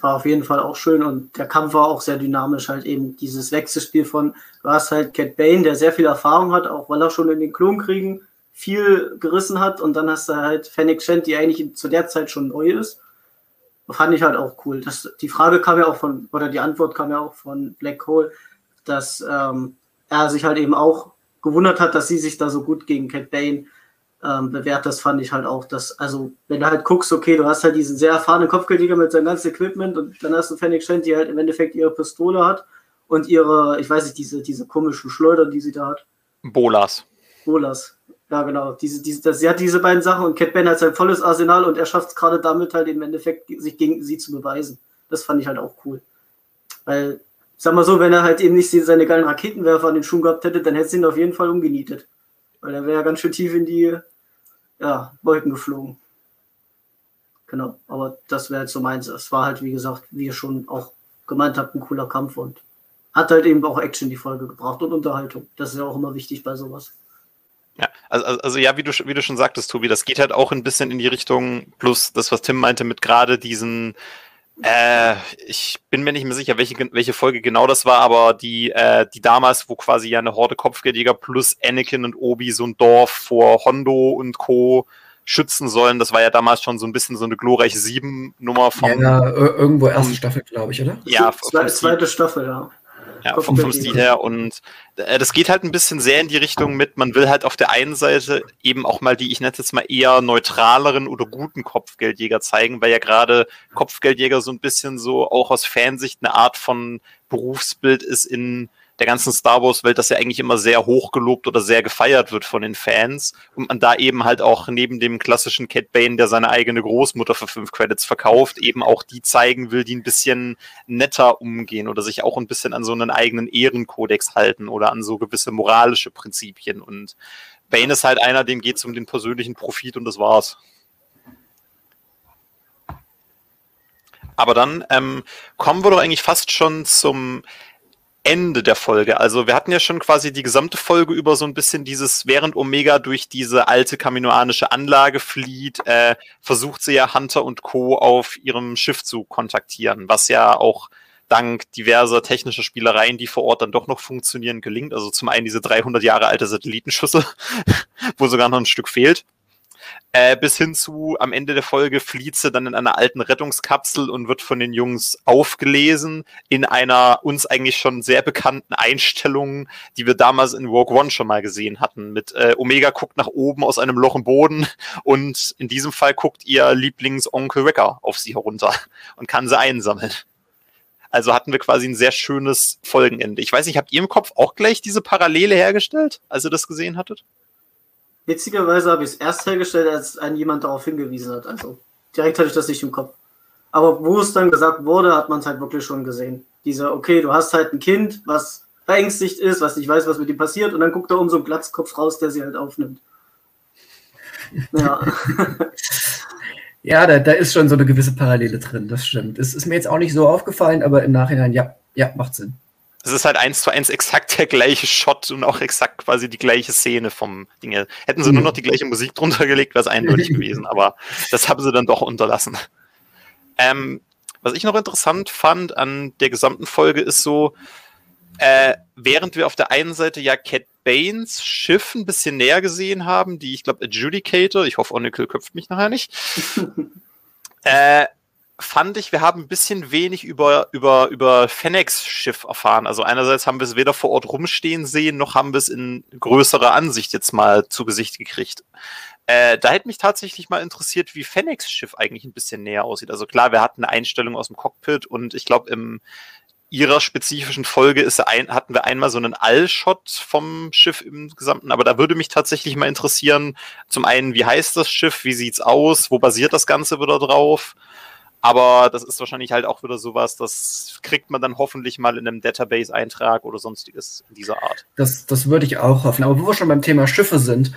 war auf jeden Fall auch schön und der Kampf war auch sehr dynamisch, halt eben dieses Wechselspiel von, du hast halt Cat Bane, der sehr viel Erfahrung hat, auch weil er schon in den Klonkriegen viel gerissen hat und dann hast du halt Fennec Shand, die eigentlich zu der Zeit schon neu ist fand ich halt auch cool. Das, die Frage kam ja auch von, oder die Antwort kam ja auch von Black Hole, dass ähm, er sich halt eben auch gewundert hat, dass sie sich da so gut gegen Cat Bane ähm, bewährt. Das fand ich halt auch, dass, also, wenn du halt guckst, okay, du hast halt diesen sehr erfahrenen Kopfgeldjäger mit seinem ganzen Equipment und dann hast du Fennec Shand, die halt im Endeffekt ihre Pistole hat und ihre, ich weiß nicht, diese, diese komischen Schleudern, die sie da hat. Bolas. Bolas, ja, genau. Diese, diese, das, sie hat diese beiden Sachen und Cat Bane hat sein volles Arsenal und er schafft es gerade damit halt im Endeffekt, sich gegen sie zu beweisen. Das fand ich halt auch cool. Weil, sag mal so, wenn er halt eben nicht seine geilen Raketenwerfer an den Schuhen gehabt hätte, dann hätte sie ihn auf jeden Fall umgenietet. Weil er wäre ja ganz schön tief in die ja, Wolken geflogen. Genau, aber das wäre halt so meins. Es war halt, wie gesagt, wie ihr schon auch gemeint habt, ein cooler Kampf und hat halt eben auch Action die Folge gebracht und Unterhaltung. Das ist ja auch immer wichtig bei sowas. Ja, also, also, also ja, wie du, wie du schon sagtest, Tobi, das geht halt auch ein bisschen in die Richtung, plus das, was Tim meinte, mit gerade diesen, äh, ich bin mir nicht mehr sicher, welche, welche Folge genau das war, aber die, äh, die damals, wo quasi ja eine Horde Kopfgeldjäger plus Anakin und Obi so ein Dorf vor Hondo und Co. schützen sollen, das war ja damals schon so ein bisschen so eine glorreiche Sieben-Nummer von. Ja, irgendwo erste Staffel, glaube ich, oder? Ja, zweite Staffel, ja. Ja, vom, vom Stil her. Und äh, das geht halt ein bisschen sehr in die Richtung mit, man will halt auf der einen Seite eben auch mal die, ich nenne es jetzt mal eher neutraleren oder guten Kopfgeldjäger zeigen, weil ja gerade Kopfgeldjäger so ein bisschen so auch aus Fansicht eine Art von Berufsbild ist in der ganzen Star Wars-Welt, das ja eigentlich immer sehr hoch gelobt oder sehr gefeiert wird von den Fans. Und man da eben halt auch neben dem klassischen Cat Bane, der seine eigene Großmutter für fünf Credits verkauft, eben auch die zeigen will, die ein bisschen netter umgehen oder sich auch ein bisschen an so einen eigenen Ehrenkodex halten oder an so gewisse moralische Prinzipien. Und Bane ist halt einer, dem geht es um den persönlichen Profit und das war's. Aber dann ähm, kommen wir doch eigentlich fast schon zum Ende der Folge. Also wir hatten ja schon quasi die gesamte Folge über so ein bisschen dieses, während Omega durch diese alte kaminoanische Anlage flieht, äh, versucht sie ja Hunter und Co. auf ihrem Schiff zu kontaktieren, was ja auch dank diverser technischer Spielereien, die vor Ort dann doch noch funktionieren, gelingt. Also zum einen diese 300 Jahre alte Satellitenschüssel, wo sogar noch ein Stück fehlt. Äh, bis hin zu, am Ende der Folge flieht sie dann in einer alten Rettungskapsel und wird von den Jungs aufgelesen in einer uns eigentlich schon sehr bekannten Einstellung, die wir damals in Rogue One schon mal gesehen hatten. Mit äh, Omega guckt nach oben aus einem Loch im Boden und in diesem Fall guckt ihr Lieblingsonkel Wrecker auf sie herunter und kann sie einsammeln. Also hatten wir quasi ein sehr schönes Folgenende. Ich weiß nicht, habt ihr im Kopf auch gleich diese Parallele hergestellt, als ihr das gesehen hattet? Witzigerweise habe ich es erst hergestellt, als ein jemand darauf hingewiesen hat. Also direkt hatte ich das nicht im Kopf. Aber wo es dann gesagt wurde, hat man es halt wirklich schon gesehen. Dieser, okay, du hast halt ein Kind, was verängstigt ist, was nicht weiß, was mit ihm passiert, und dann guckt da um so einen Glatzkopf raus, der sie halt aufnimmt. Ja. ja, da, da ist schon so eine gewisse Parallele drin, das stimmt. Es ist mir jetzt auch nicht so aufgefallen, aber im Nachhinein, ja, ja, macht Sinn. Es ist halt eins zu eins exakt der gleiche Shot und auch exakt quasi die gleiche Szene vom Ding. Hätten sie nur noch die gleiche Musik drunter gelegt, wäre es eindeutig gewesen, aber das haben sie dann doch unterlassen. Ähm, was ich noch interessant fand an der gesamten Folge ist so, äh, während wir auf der einen Seite ja Cat Banes Schiff ein bisschen näher gesehen haben, die ich glaube Adjudicator, ich hoffe Onicle köpft mich nachher nicht, äh, fand ich, wir haben ein bisschen wenig über, über, über Fennex Schiff erfahren. Also einerseits haben wir es weder vor Ort rumstehen sehen, noch haben wir es in größerer Ansicht jetzt mal zu Gesicht gekriegt. Äh, da hätte mich tatsächlich mal interessiert, wie Fennex Schiff eigentlich ein bisschen näher aussieht. Also klar, wir hatten eine Einstellung aus dem Cockpit und ich glaube, im ihrer spezifischen Folge ist ein, hatten wir einmal so einen Allshot vom Schiff im Gesamten, aber da würde mich tatsächlich mal interessieren, zum einen, wie heißt das Schiff, wie sieht's aus, wo basiert das Ganze wieder drauf? Aber das ist wahrscheinlich halt auch wieder sowas, das kriegt man dann hoffentlich mal in einem Database-Eintrag oder sonstiges in dieser Art. Das, das würde ich auch hoffen. Aber wo wir schon beim Thema Schiffe sind,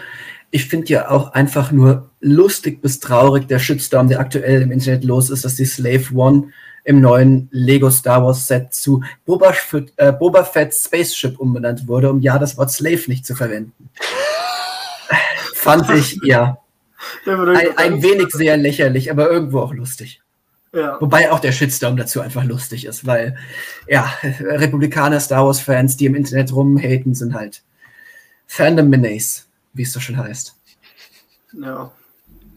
ich finde ja auch einfach nur lustig bis traurig der Shitstorm, der aktuell im Internet los ist, dass die Slave One im neuen Lego Star Wars Set zu Boba, Fett, äh, Boba Fett Spaceship umbenannt wurde, um ja das Wort Slave nicht zu verwenden. Fand ich, ja. Ein, ein wenig sehr lächerlich, aber irgendwo auch lustig. Ja. Wobei auch der Shitstorm dazu einfach lustig ist, weil ja, Republikaner, Star Wars-Fans, die im Internet rumhaten, sind halt Fandom Menace, wie es so schön heißt. Ja.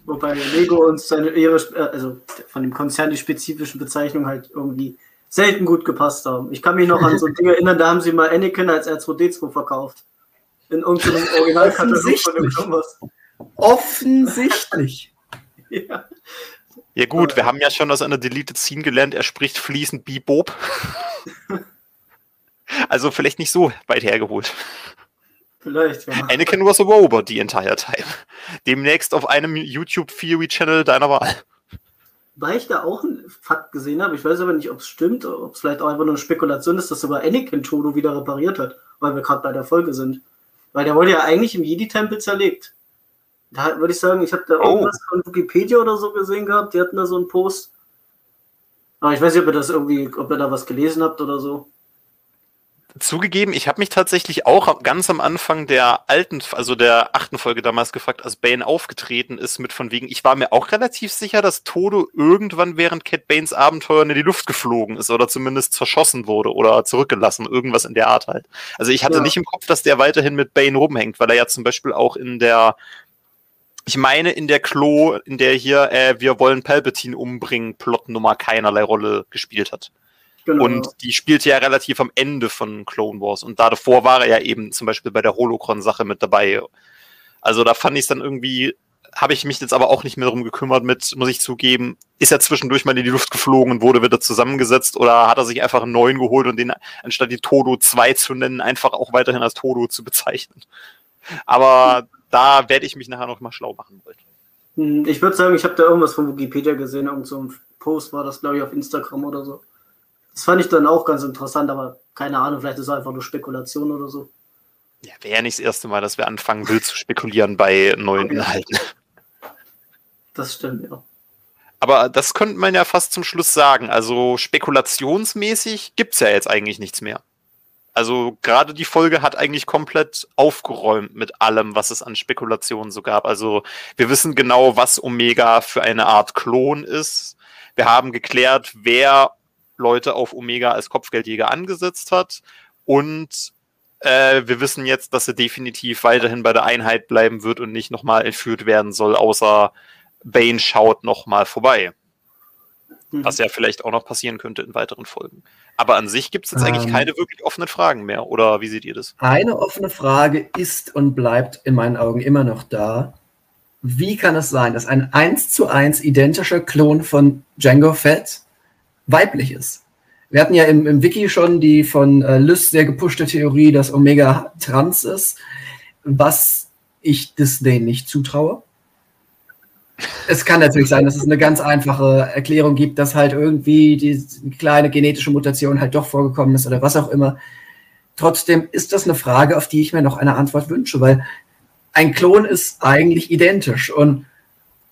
Wobei Lego uns seine ihre, äh, also von dem Konzern die spezifischen Bezeichnungen halt irgendwie selten gut gepasst haben. Ich kann mich noch an so Dinge erinnern, da haben sie mal Anakin als R2D2 verkauft. In irgendeinem Originalkatalog von dem Thomas. Offensichtlich. ja. Ja gut, wir haben ja schon aus einer Deleted Scene gelernt, er spricht fließend Bibob. also vielleicht nicht so weit hergeholt. Vielleicht, ja. Anakin was a robot the entire time. Demnächst auf einem YouTube Theory Channel deiner Wahl. Weil ich da auch einen Fakt gesehen habe, ich weiß aber nicht, ob es stimmt, ob es vielleicht auch einfach nur eine Spekulation ist, dass sogar Anakin Todo wieder repariert hat, weil wir gerade bei der Folge sind. Weil der wurde ja eigentlich im Jedi-Tempel zerlegt. Da würde ich sagen, ich habe da oh. irgendwas von Wikipedia oder so gesehen gehabt. Die hatten da so einen Post. Aber ich weiß nicht, ob ihr das irgendwie, ob ihr da was gelesen habt oder so. Zugegeben, ich habe mich tatsächlich auch ganz am Anfang der alten, also der achten Folge damals gefragt, als Bane aufgetreten ist, mit von wegen, ich war mir auch relativ sicher, dass Todo irgendwann während Cat Banes Abenteuer in die Luft geflogen ist oder zumindest zerschossen wurde oder zurückgelassen, irgendwas in der Art halt. Also ich hatte ja. nicht im Kopf, dass der weiterhin mit Bane rumhängt, weil er ja zum Beispiel auch in der ich meine, in der Klo, in der hier äh, wir wollen Palpatine umbringen, Plotnummer keinerlei Rolle gespielt hat. Genau. Und die spielte ja relativ am Ende von Clone Wars. Und da davor war er ja eben zum Beispiel bei der Holocron-Sache mit dabei. Also da fand ich es dann irgendwie, habe ich mich jetzt aber auch nicht mehr darum gekümmert mit, muss ich zugeben, ist er zwischendurch mal in die Luft geflogen und wurde wieder zusammengesetzt oder hat er sich einfach einen neuen geholt und den, anstatt die Todo 2 zu nennen, einfach auch weiterhin als Todo zu bezeichnen. Aber da werde ich mich nachher noch mal schlau machen wollen. Hm, ich würde sagen, ich habe da irgendwas von Wikipedia gesehen, irgend so ein Post war das, glaube ich, auf Instagram oder so. Das fand ich dann auch ganz interessant, aber keine Ahnung, vielleicht ist es einfach nur Spekulation oder so. Ja, wäre ja nicht das erste Mal, dass wir anfangen, wild zu spekulieren bei neuen. Inhalten. Das stimmt, ja. Aber das könnte man ja fast zum Schluss sagen. Also spekulationsmäßig gibt es ja jetzt eigentlich nichts mehr. Also gerade die Folge hat eigentlich komplett aufgeräumt mit allem, was es an Spekulationen so gab. Also wir wissen genau, was Omega für eine Art Klon ist. Wir haben geklärt, wer Leute auf Omega als Kopfgeldjäger angesetzt hat. Und äh, wir wissen jetzt, dass er definitiv weiterhin bei der Einheit bleiben wird und nicht nochmal entführt werden soll, außer Bane schaut nochmal vorbei. Mhm. Was ja vielleicht auch noch passieren könnte in weiteren Folgen. Aber an sich gibt es jetzt ähm, eigentlich keine wirklich offenen Fragen mehr, oder wie seht ihr das? Eine offene Frage ist und bleibt in meinen Augen immer noch da. Wie kann es sein, dass ein 1 zu 1 identischer Klon von Django Fett weiblich ist? Wir hatten ja im, im Wiki schon die von äh, Lys sehr gepushte Theorie, dass Omega trans ist, was ich Disney nicht zutraue. Es kann natürlich sein, dass es eine ganz einfache Erklärung gibt, dass halt irgendwie die kleine genetische Mutation halt doch vorgekommen ist oder was auch immer. Trotzdem ist das eine Frage, auf die ich mir noch eine Antwort wünsche, weil ein Klon ist eigentlich identisch. Und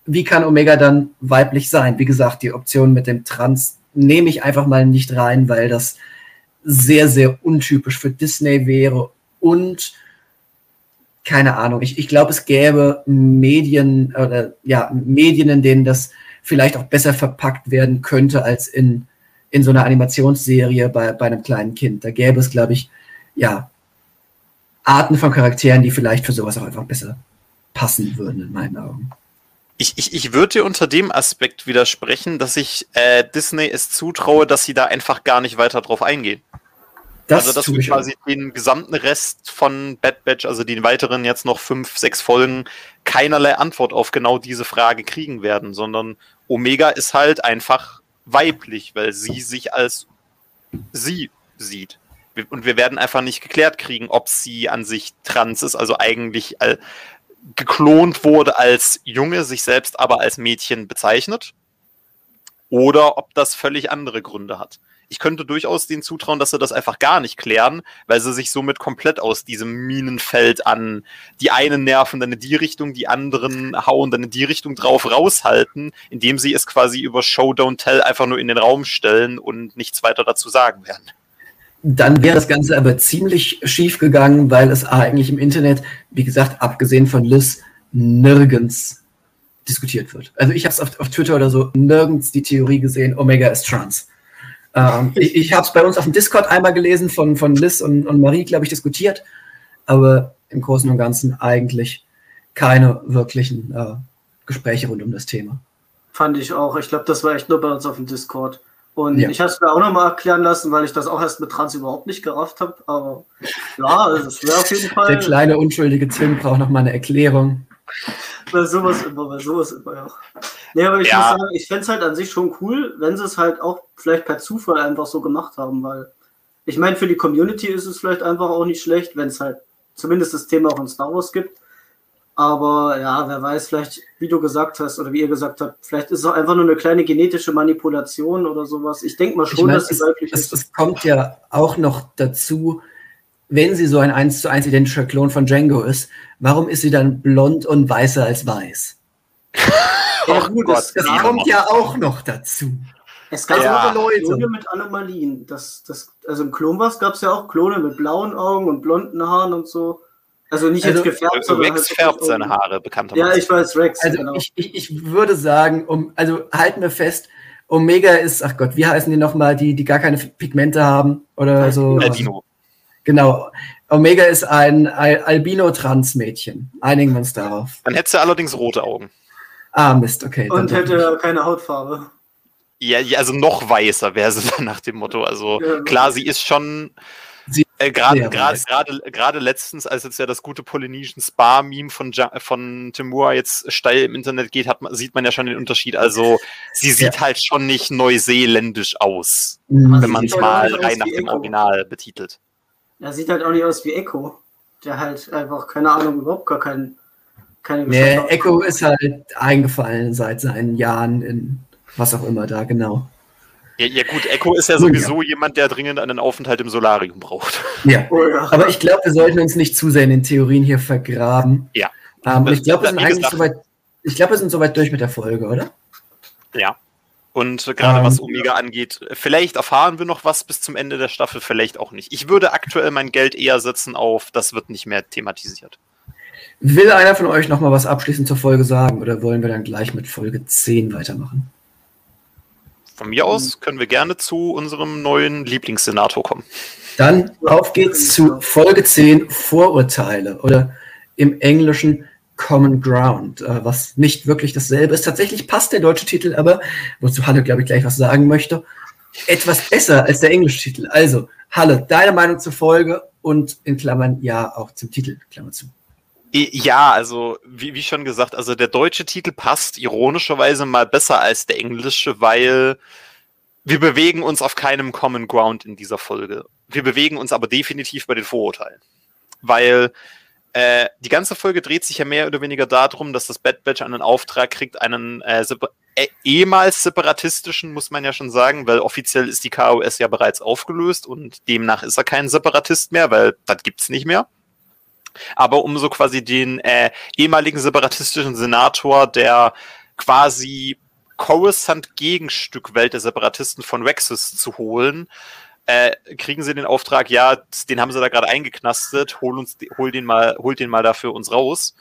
wie kann Omega dann weiblich sein? Wie gesagt, die Option mit dem Trans nehme ich einfach mal nicht rein, weil das sehr, sehr untypisch für Disney wäre und keine Ahnung. Ich, ich glaube, es gäbe Medien oder ja, Medien, in denen das vielleicht auch besser verpackt werden könnte als in, in so einer Animationsserie bei, bei einem kleinen Kind. Da gäbe es, glaube ich, ja, Arten von Charakteren, die vielleicht für sowas auch einfach besser passen würden, in meinen Augen. Ich, ich, ich würde unter dem Aspekt widersprechen, dass ich äh, Disney es zutraue, dass sie da einfach gar nicht weiter drauf eingehen. Das also, dass wir quasi den gesamten Rest von Bad Batch, also die weiteren jetzt noch fünf, sechs Folgen, keinerlei Antwort auf genau diese Frage kriegen werden, sondern Omega ist halt einfach weiblich, weil sie sich als sie sieht. Und wir werden einfach nicht geklärt kriegen, ob sie an sich trans ist, also eigentlich äh, geklont wurde als Junge, sich selbst aber als Mädchen bezeichnet. Oder ob das völlig andere Gründe hat ich könnte durchaus denen zutrauen, dass sie das einfach gar nicht klären, weil sie sich somit komplett aus diesem Minenfeld an die einen nerven dann in die Richtung, die anderen hauen dann in die Richtung drauf raushalten, indem sie es quasi über Show Don't Tell einfach nur in den Raum stellen und nichts weiter dazu sagen werden. Dann wäre das Ganze aber ziemlich schief gegangen, weil es eigentlich im Internet, wie gesagt, abgesehen von Liz, nirgends diskutiert wird. Also ich habe es auf, auf Twitter oder so nirgends die Theorie gesehen, Omega ist trans. Ähm, ich ich habe es bei uns auf dem Discord einmal gelesen, von, von Liz und, und Marie, glaube ich, diskutiert. Aber im Großen und Ganzen eigentlich keine wirklichen äh, Gespräche rund um das Thema. Fand ich auch. Ich glaube, das war echt nur bei uns auf dem Discord. Und ja. ich habe es mir auch nochmal erklären lassen, weil ich das auch erst mit Trans überhaupt nicht gerafft habe. Aber ja, es wäre auf jeden Fall. Der kleine unschuldige Tim braucht nochmal eine Erklärung. Bei sowas immer, bei sowas immer, ja. Nee, aber ich ja. muss sagen, ich fände es halt an sich schon cool, wenn sie es halt auch vielleicht per Zufall einfach so gemacht haben, weil ich meine, für die Community ist es vielleicht einfach auch nicht schlecht, wenn es halt zumindest das Thema auch in Star Wars gibt. Aber ja, wer weiß, vielleicht, wie du gesagt hast oder wie ihr gesagt habt, vielleicht ist es auch einfach nur eine kleine genetische Manipulation oder sowas. Ich denke mal schon, ich mein, dass sie weiblich ist. Es kommt ja auch noch dazu, wenn sie so ein 1 zu 1 identischer Klon von Django ist, warum ist sie dann blond und weißer als weiß? ja, gut, das, das kommt ja auch noch dazu. Es gab ja. Leute. Klone mit Anomalien. Das, das, also im Klonwas gab es ja auch Klone mit blauen Augen und blonden Haaren und so. Also nicht also, jetzt gefärbt, sondern Rex halt färbt seine Haare, bekanntermaßen. Ja, ich weiß, Rex. Also genau. ich, ich, ich würde sagen, um, also halten wir fest, Omega ist, ach Gott, wie heißen die nochmal, die, die gar keine Pigmente haben oder so? Albino. Genau. Omega ist ein Al Albino-Trans-Mädchen. Einigen wir uns darauf. Dann hätte sie allerdings rote Augen. Ah, Mist, okay. Und hätte keine Hautfarbe. Ja, ja, also noch weißer wäre sie dann nach dem Motto. Also ja, klar, sie ist schon äh, gerade gerade gerade gerade letztens, als jetzt ja das gute Polynesian Spa Meme von von Timur jetzt steil im Internet geht, hat man, sieht man ja schon den Unterschied. Also sie sieht ja. halt schon nicht neuseeländisch aus, mhm. wenn man es mal rein nach dem Original betitelt. Er sieht halt auch nicht aus wie Echo, der halt einfach, keine Ahnung, überhaupt gar kein, keine Nee, Echo ist halt eingefallen seit seinen Jahren in was auch immer da, genau. Ja, ja gut, Echo ist ja sowieso ja. jemand, der dringend einen Aufenthalt im Solarium braucht. Ja, oh, ja. aber ich glaube, wir sollten uns nicht zu sehr in den Theorien hier vergraben. Ja. Ähm, ich glaube, wir sind eigentlich soweit, ich glaube, wir sind soweit durch mit der Folge, oder? Ja. Und gerade ähm, was Omega angeht, vielleicht erfahren wir noch was bis zum Ende der Staffel, vielleicht auch nicht. Ich würde aktuell mein Geld eher setzen auf, das wird nicht mehr thematisiert. Will einer von euch noch mal was abschließend zur Folge sagen oder wollen wir dann gleich mit Folge 10 weitermachen? von mir aus können wir gerne zu unserem neuen Lieblingssenator kommen. Dann auf geht's zu Folge 10 Vorurteile oder im Englischen Common Ground, äh, was nicht wirklich dasselbe ist. Tatsächlich passt der deutsche Titel aber, wozu Halle, glaube ich, gleich was sagen möchte, etwas besser als der englische Titel. Also, Halle, deine Meinung zur Folge und in Klammern ja auch zum Titel, Klammer zu. Ja, also wie, wie schon gesagt, also der deutsche Titel passt ironischerweise mal besser als der englische, weil wir bewegen uns auf keinem Common Ground in dieser Folge. Wir bewegen uns aber definitiv bei den Vorurteilen. Weil äh, die ganze Folge dreht sich ja mehr oder weniger darum, dass das Bad Batch einen Auftrag kriegt, einen äh, äh, ehemals separatistischen, muss man ja schon sagen, weil offiziell ist die KOS ja bereits aufgelöst und demnach ist er kein Separatist mehr, weil das gibt's nicht mehr. Aber um so quasi den äh, ehemaligen separatistischen Senator, der quasi Coruscant-Gegenstück Welt der Separatisten von Rexus zu holen, äh, kriegen sie den Auftrag, ja, den haben sie da gerade eingeknastet, hol uns, hol den mal, holt den mal dafür uns raus.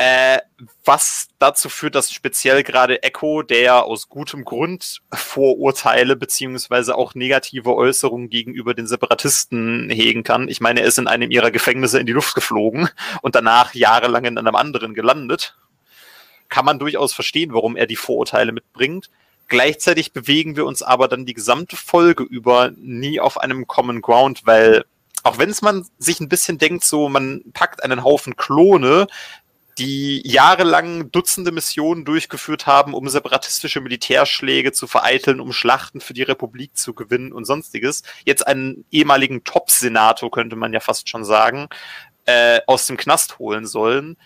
Äh, was dazu führt, dass speziell gerade Echo, der aus gutem Grund Vorurteile beziehungsweise auch negative Äußerungen gegenüber den Separatisten hegen kann. Ich meine, er ist in einem ihrer Gefängnisse in die Luft geflogen und danach jahrelang in einem anderen gelandet. Kann man durchaus verstehen, warum er die Vorurteile mitbringt. Gleichzeitig bewegen wir uns aber dann die gesamte Folge über nie auf einem Common Ground, weil auch wenn es man sich ein bisschen denkt, so man packt einen Haufen Klone, die jahrelang Dutzende Missionen durchgeführt haben, um separatistische Militärschläge zu vereiteln, um Schlachten für die Republik zu gewinnen und sonstiges. Jetzt einen ehemaligen Top-Senator, könnte man ja fast schon sagen, äh, aus dem Knast holen sollen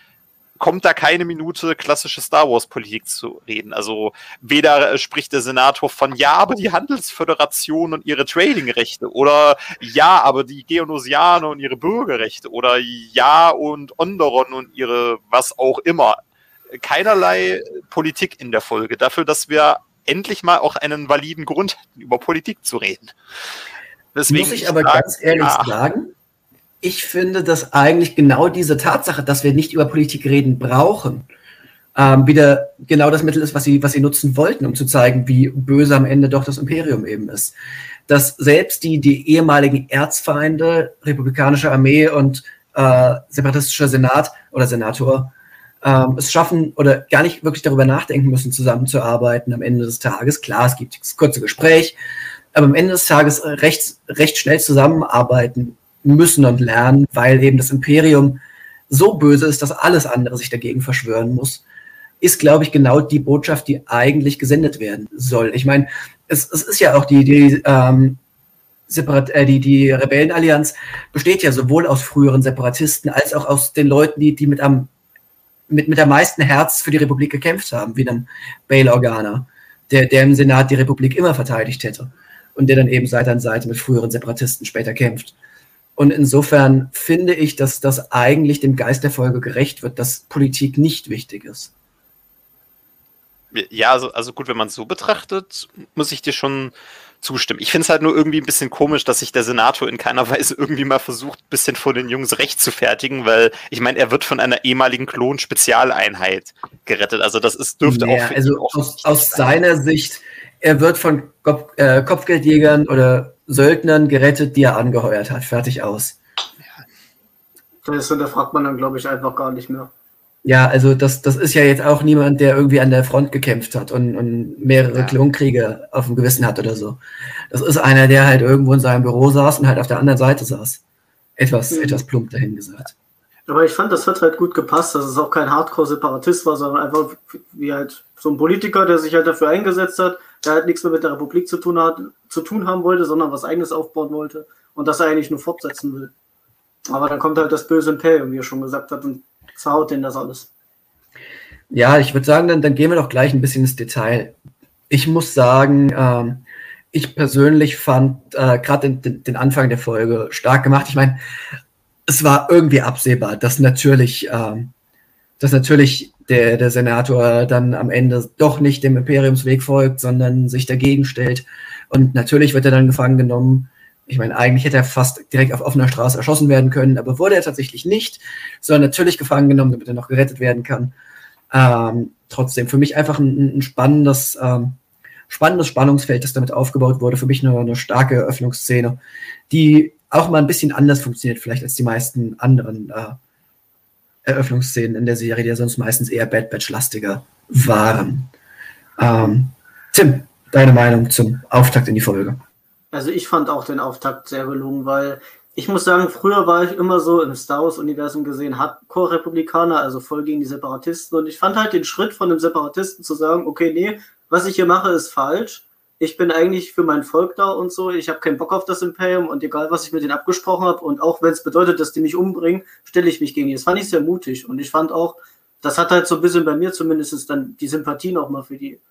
kommt da keine Minute klassische Star Wars-Politik zu reden. Also weder spricht der Senator von ja, aber die Handelsföderation und ihre Trading-Rechte oder ja, aber die Geonosianer und ihre Bürgerrechte oder ja und Onderon und ihre was auch immer. Keinerlei Politik in der Folge. Dafür, dass wir endlich mal auch einen validen Grund hätten, über Politik zu reden. Deswegen Muss ich aber sagen, ganz ehrlich ja, sagen, ich finde, dass eigentlich genau diese Tatsache, dass wir nicht über Politik reden brauchen, ähm, wieder genau das Mittel ist, was sie, was sie nutzen wollten, um zu zeigen, wie böse am Ende doch das Imperium eben ist. Dass selbst die, die ehemaligen Erzfeinde, republikanische Armee und äh, separatistischer Senat oder Senator, ähm, es schaffen oder gar nicht wirklich darüber nachdenken müssen, zusammenzuarbeiten am Ende des Tages. Klar, es gibt das kurze Gespräch, aber am Ende des Tages recht, recht schnell zusammenarbeiten müssen und lernen, weil eben das Imperium so böse ist, dass alles andere sich dagegen verschwören muss, ist, glaube ich, genau die Botschaft, die eigentlich gesendet werden soll. Ich meine, es, es ist ja auch die, die, ähm, Separat äh, die, die Rebellenallianz besteht ja sowohl aus früheren Separatisten als auch aus den Leuten, die, die mit, am, mit, mit am meisten Herz für die Republik gekämpft haben, wie einem Bail Organa, der, der im Senat die Republik immer verteidigt hätte und der dann eben Seite an Seite mit früheren Separatisten später kämpft. Und insofern finde ich, dass das eigentlich dem Geist der Folge gerecht wird, dass Politik nicht wichtig ist. Ja, also, also gut, wenn man es so betrachtet, muss ich dir schon zustimmen. Ich finde es halt nur irgendwie ein bisschen komisch, dass sich der Senator in keiner Weise irgendwie mal versucht, ein bisschen vor den Jungs recht zu fertigen, weil ich meine, er wird von einer ehemaligen Klon-Spezialeinheit gerettet. Also das ist, dürfte ja, auch. Also aus, aus seiner Sicht, er wird von Kopf, äh, Kopfgeldjägern oder Söldnern gerettet, die er angeheuert hat. Fertig aus. Das hinterfragt man dann, glaube ich, einfach gar nicht mehr. Ja, also das, das ist ja jetzt auch niemand, der irgendwie an der Front gekämpft hat und, und mehrere ja. Klonkriege auf dem Gewissen hat oder so. Das ist einer, der halt irgendwo in seinem Büro saß und halt auf der anderen Seite saß. Etwas, mhm. etwas plump dahin gesagt. Aber ich fand, das hat halt gut gepasst, dass es auch kein Hardcore-Separatist war, sondern einfach wie halt so ein Politiker, der sich halt dafür eingesetzt hat, der halt nichts mehr mit der Republik zu tun hat, zu tun haben wollte, sondern was eigenes aufbauen wollte und das er eigentlich nur fortsetzen will. Aber dann kommt halt das böse Imperium, wie er schon gesagt hat, und zerhaut den das alles. Ja, ich würde sagen, dann, dann gehen wir doch gleich ein bisschen ins Detail. Ich muss sagen, ähm, ich persönlich fand äh, gerade den, den, Anfang der Folge stark gemacht. Ich meine, es war irgendwie absehbar, dass natürlich, ähm, dass natürlich der, der Senator dann am Ende doch nicht dem Imperiumsweg folgt, sondern sich dagegen stellt. Und natürlich wird er dann gefangen genommen. Ich meine, eigentlich hätte er fast direkt auf offener Straße erschossen werden können, aber wurde er tatsächlich nicht, sondern natürlich gefangen genommen, damit er noch gerettet werden kann. Ähm, trotzdem für mich einfach ein, ein spannendes, ähm, spannendes Spannungsfeld, das damit aufgebaut wurde. Für mich eine, eine starke Eröffnungsszene, die auch mal ein bisschen anders funktioniert, vielleicht als die meisten anderen äh, Eröffnungsszenen in der Serie, die ja sonst meistens eher Bad Batch-lastiger waren. Ähm, Tim, deine Meinung zum Auftakt in die Folge? Also ich fand auch den Auftakt sehr gelungen, weil ich muss sagen, früher war ich immer so im Star Wars-Universum gesehen, Hardcore-Republikaner, also voll gegen die Separatisten. Und ich fand halt den Schritt von dem Separatisten zu sagen, okay, nee, was ich hier mache, ist falsch. Ich bin eigentlich für mein Volk da und so. Ich habe keinen Bock auf das Imperium und egal, was ich mit denen abgesprochen habe und auch wenn es bedeutet, dass die mich umbringen, stelle ich mich gegen die. Das fand ich sehr mutig und ich fand auch, das hat halt so ein bisschen bei mir zumindest dann die Sympathie nochmal für die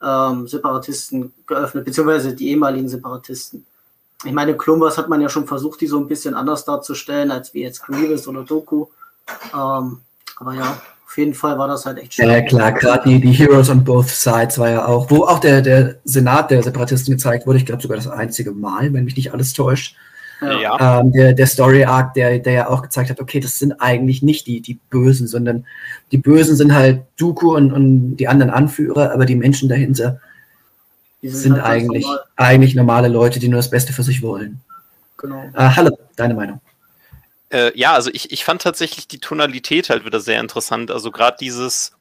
ähm, Separatisten geöffnet, beziehungsweise die ehemaligen Separatisten. Ich meine, Clone hat man ja schon versucht, die so ein bisschen anders darzustellen, als wie jetzt Grievous oder Doku. Ähm, aber ja, auf jeden Fall war das halt echt schön. Ja, klar, gerade die, die Heroes on Both Sides war ja auch, wo auch der, der Senat der Separatisten gezeigt wurde, ich glaube sogar das einzige Mal, wenn mich nicht alles täuscht. Ja. Ähm, der, der Story Arc, der, der ja auch gezeigt hat, okay, das sind eigentlich nicht die, die Bösen, sondern die Bösen sind halt Dooku und, und die anderen Anführer, aber die Menschen dahinter sind, sind halt eigentlich, normal. eigentlich normale Leute, die nur das Beste für sich wollen. Genau. Äh, Halle, deine Meinung? Äh, ja, also ich, ich fand tatsächlich die Tonalität halt wieder sehr interessant. Also gerade dieses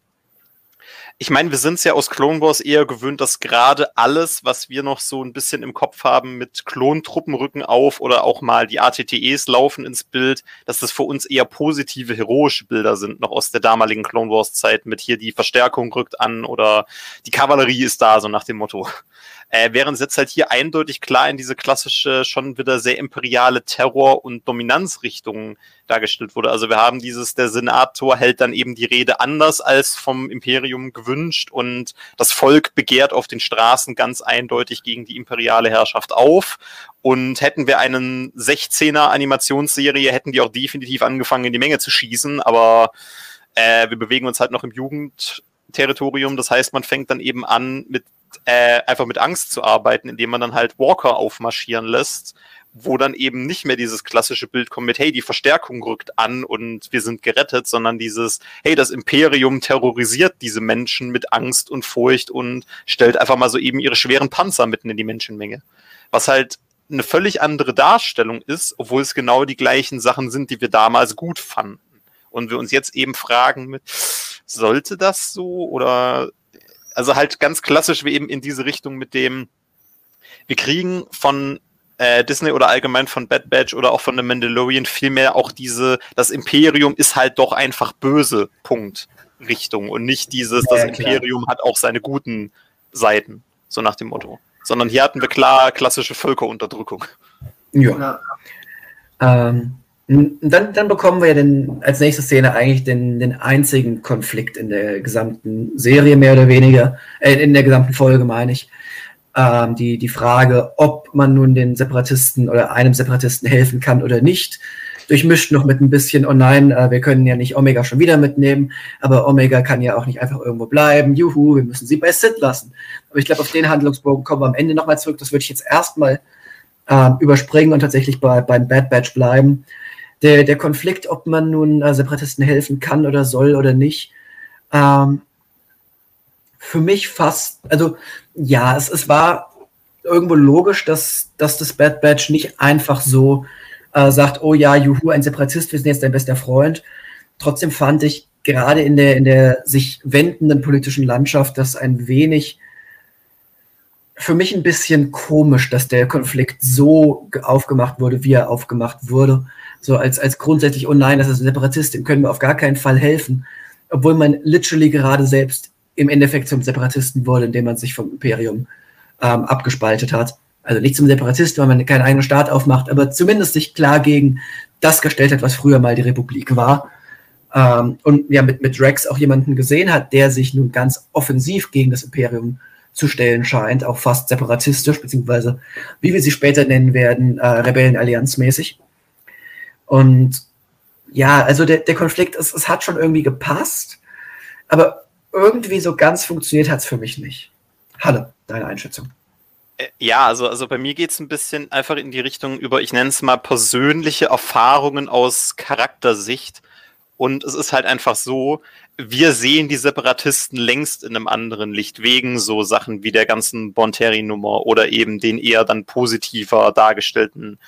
ich meine, wir sind es ja aus Clone Wars eher gewöhnt, dass gerade alles, was wir noch so ein bisschen im Kopf haben mit Klontruppen auf oder auch mal die ATTEs laufen ins Bild, dass das für uns eher positive, heroische Bilder sind, noch aus der damaligen Clone Wars Zeit mit hier die Verstärkung rückt an oder die Kavallerie ist da, so nach dem Motto. Äh, während es jetzt halt hier eindeutig klar in diese klassische, schon wieder sehr imperiale Terror- und Dominanzrichtung dargestellt wurde. Also wir haben dieses, der Senator hält dann eben die Rede anders als vom Imperium gewünscht und das Volk begehrt auf den Straßen ganz eindeutig gegen die imperiale Herrschaft auf. Und hätten wir einen 16er Animationsserie, hätten die auch definitiv angefangen, in die Menge zu schießen, aber äh, wir bewegen uns halt noch im Jugendterritorium. Das heißt, man fängt dann eben an, mit äh, einfach mit Angst zu arbeiten, indem man dann halt Walker aufmarschieren lässt, wo dann eben nicht mehr dieses klassische Bild kommt mit, hey, die Verstärkung rückt an und wir sind gerettet, sondern dieses, hey, das Imperium terrorisiert diese Menschen mit Angst und Furcht und stellt einfach mal so eben ihre schweren Panzer mitten in die Menschenmenge. Was halt eine völlig andere Darstellung ist, obwohl es genau die gleichen Sachen sind, die wir damals gut fanden. Und wir uns jetzt eben fragen mit, sollte das so oder also halt ganz klassisch wie eben in diese Richtung mit dem, wir kriegen von äh, Disney oder allgemein von Bad Batch oder auch von The Mandalorian vielmehr auch diese, das Imperium ist halt doch einfach böse, Punkt, Richtung und nicht dieses, ja, das Imperium hat auch seine guten Seiten, so nach dem Motto. Sondern hier hatten wir klar klassische Völkerunterdrückung. Ja. ja. Ähm, dann, dann bekommen wir ja den, als nächste Szene eigentlich den, den einzigen Konflikt in der gesamten Serie, mehr oder weniger, äh, in der gesamten Folge, meine ich. Ähm, die, die Frage, ob man nun den Separatisten oder einem Separatisten helfen kann oder nicht. Durchmischt noch mit ein bisschen, oh nein, äh, wir können ja nicht Omega schon wieder mitnehmen, aber Omega kann ja auch nicht einfach irgendwo bleiben. Juhu, wir müssen sie bei Sid lassen. Aber ich glaube, auf den Handlungsbogen kommen wir am Ende nochmal zurück. Das würde ich jetzt erstmal äh, überspringen und tatsächlich bei, beim Bad Batch bleiben der, der Konflikt, ob man nun äh, Separatisten helfen kann oder soll oder nicht, ähm, für mich fast, also ja, es, es war irgendwo logisch, dass, dass das Bad Batch nicht einfach so äh, sagt, oh ja, juhu, ein Separatist, wir sind jetzt dein bester Freund. Trotzdem fand ich gerade in der, in der sich wendenden politischen Landschaft das ein wenig für mich ein bisschen komisch, dass der Konflikt so aufgemacht wurde, wie er aufgemacht wurde so als, als grundsätzlich, oh nein, das ist ein Separatist, dem können wir auf gar keinen Fall helfen. Obwohl man literally gerade selbst im Endeffekt zum Separatisten wurde, indem man sich vom Imperium ähm, abgespaltet hat. Also nicht zum Separatist, weil man keinen eigenen Staat aufmacht, aber zumindest sich klar gegen das gestellt hat, was früher mal die Republik war. Ähm, und ja, mit, mit Rex auch jemanden gesehen hat, der sich nun ganz offensiv gegen das Imperium zu stellen scheint, auch fast separatistisch, beziehungsweise, wie wir sie später nennen werden, äh, Rebellenallianzmäßig. Und ja, also der, der Konflikt, es, es hat schon irgendwie gepasst, aber irgendwie so ganz funktioniert hat es für mich nicht. Halle, deine Einschätzung. Äh, ja, also, also bei mir geht es ein bisschen einfach in die Richtung über, ich nenne es mal persönliche Erfahrungen aus Charaktersicht Und es ist halt einfach so, wir sehen die Separatisten längst in einem anderen Licht, wegen so Sachen wie der ganzen Bonteri-Nummer oder eben den eher dann positiver dargestellten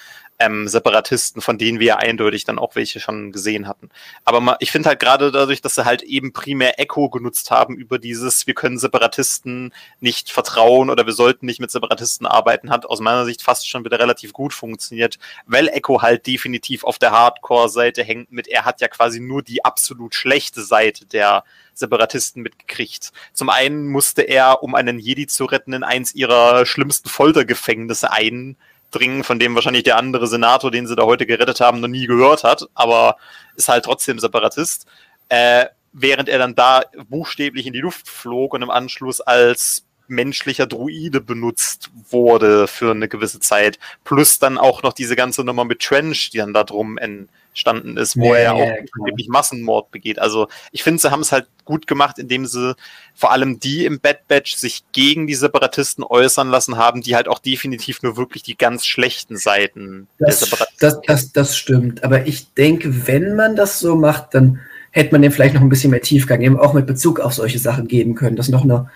ähm, Separatisten, von denen wir ja eindeutig dann auch welche schon gesehen hatten. Aber mal, ich finde halt gerade dadurch, dass sie halt eben primär Echo genutzt haben über dieses, wir können Separatisten nicht vertrauen oder wir sollten nicht mit Separatisten arbeiten, hat aus meiner Sicht fast schon wieder relativ gut funktioniert, weil Echo halt definitiv auf der Hardcore-Seite hängt mit, er hat ja quasi nur die absolut schlechte Seite der Separatisten mitgekriegt. Zum einen musste er, um einen Jedi zu retten, in eins ihrer schlimmsten Foltergefängnisse ein dringen, von dem wahrscheinlich der andere Senator, den sie da heute gerettet haben, noch nie gehört hat, aber ist halt trotzdem Separatist. Äh, während er dann da buchstäblich in die Luft flog und im Anschluss als menschlicher Druide benutzt wurde für eine gewisse Zeit. Plus dann auch noch diese ganze Nummer mit Trench, die dann da drum entstanden ist, wo ja, er ja auch wirklich Massenmord begeht. Also ich finde, sie haben es halt gut gemacht, indem sie vor allem die im Bad Batch sich gegen die Separatisten äußern lassen haben, die halt auch definitiv nur wirklich die ganz schlechten Seiten das, der Separatisten. Das, das, das stimmt. Aber ich denke, wenn man das so macht, dann hätte man dem vielleicht noch ein bisschen mehr Tiefgang eben auch mit Bezug auf solche Sachen geben können, dass noch eine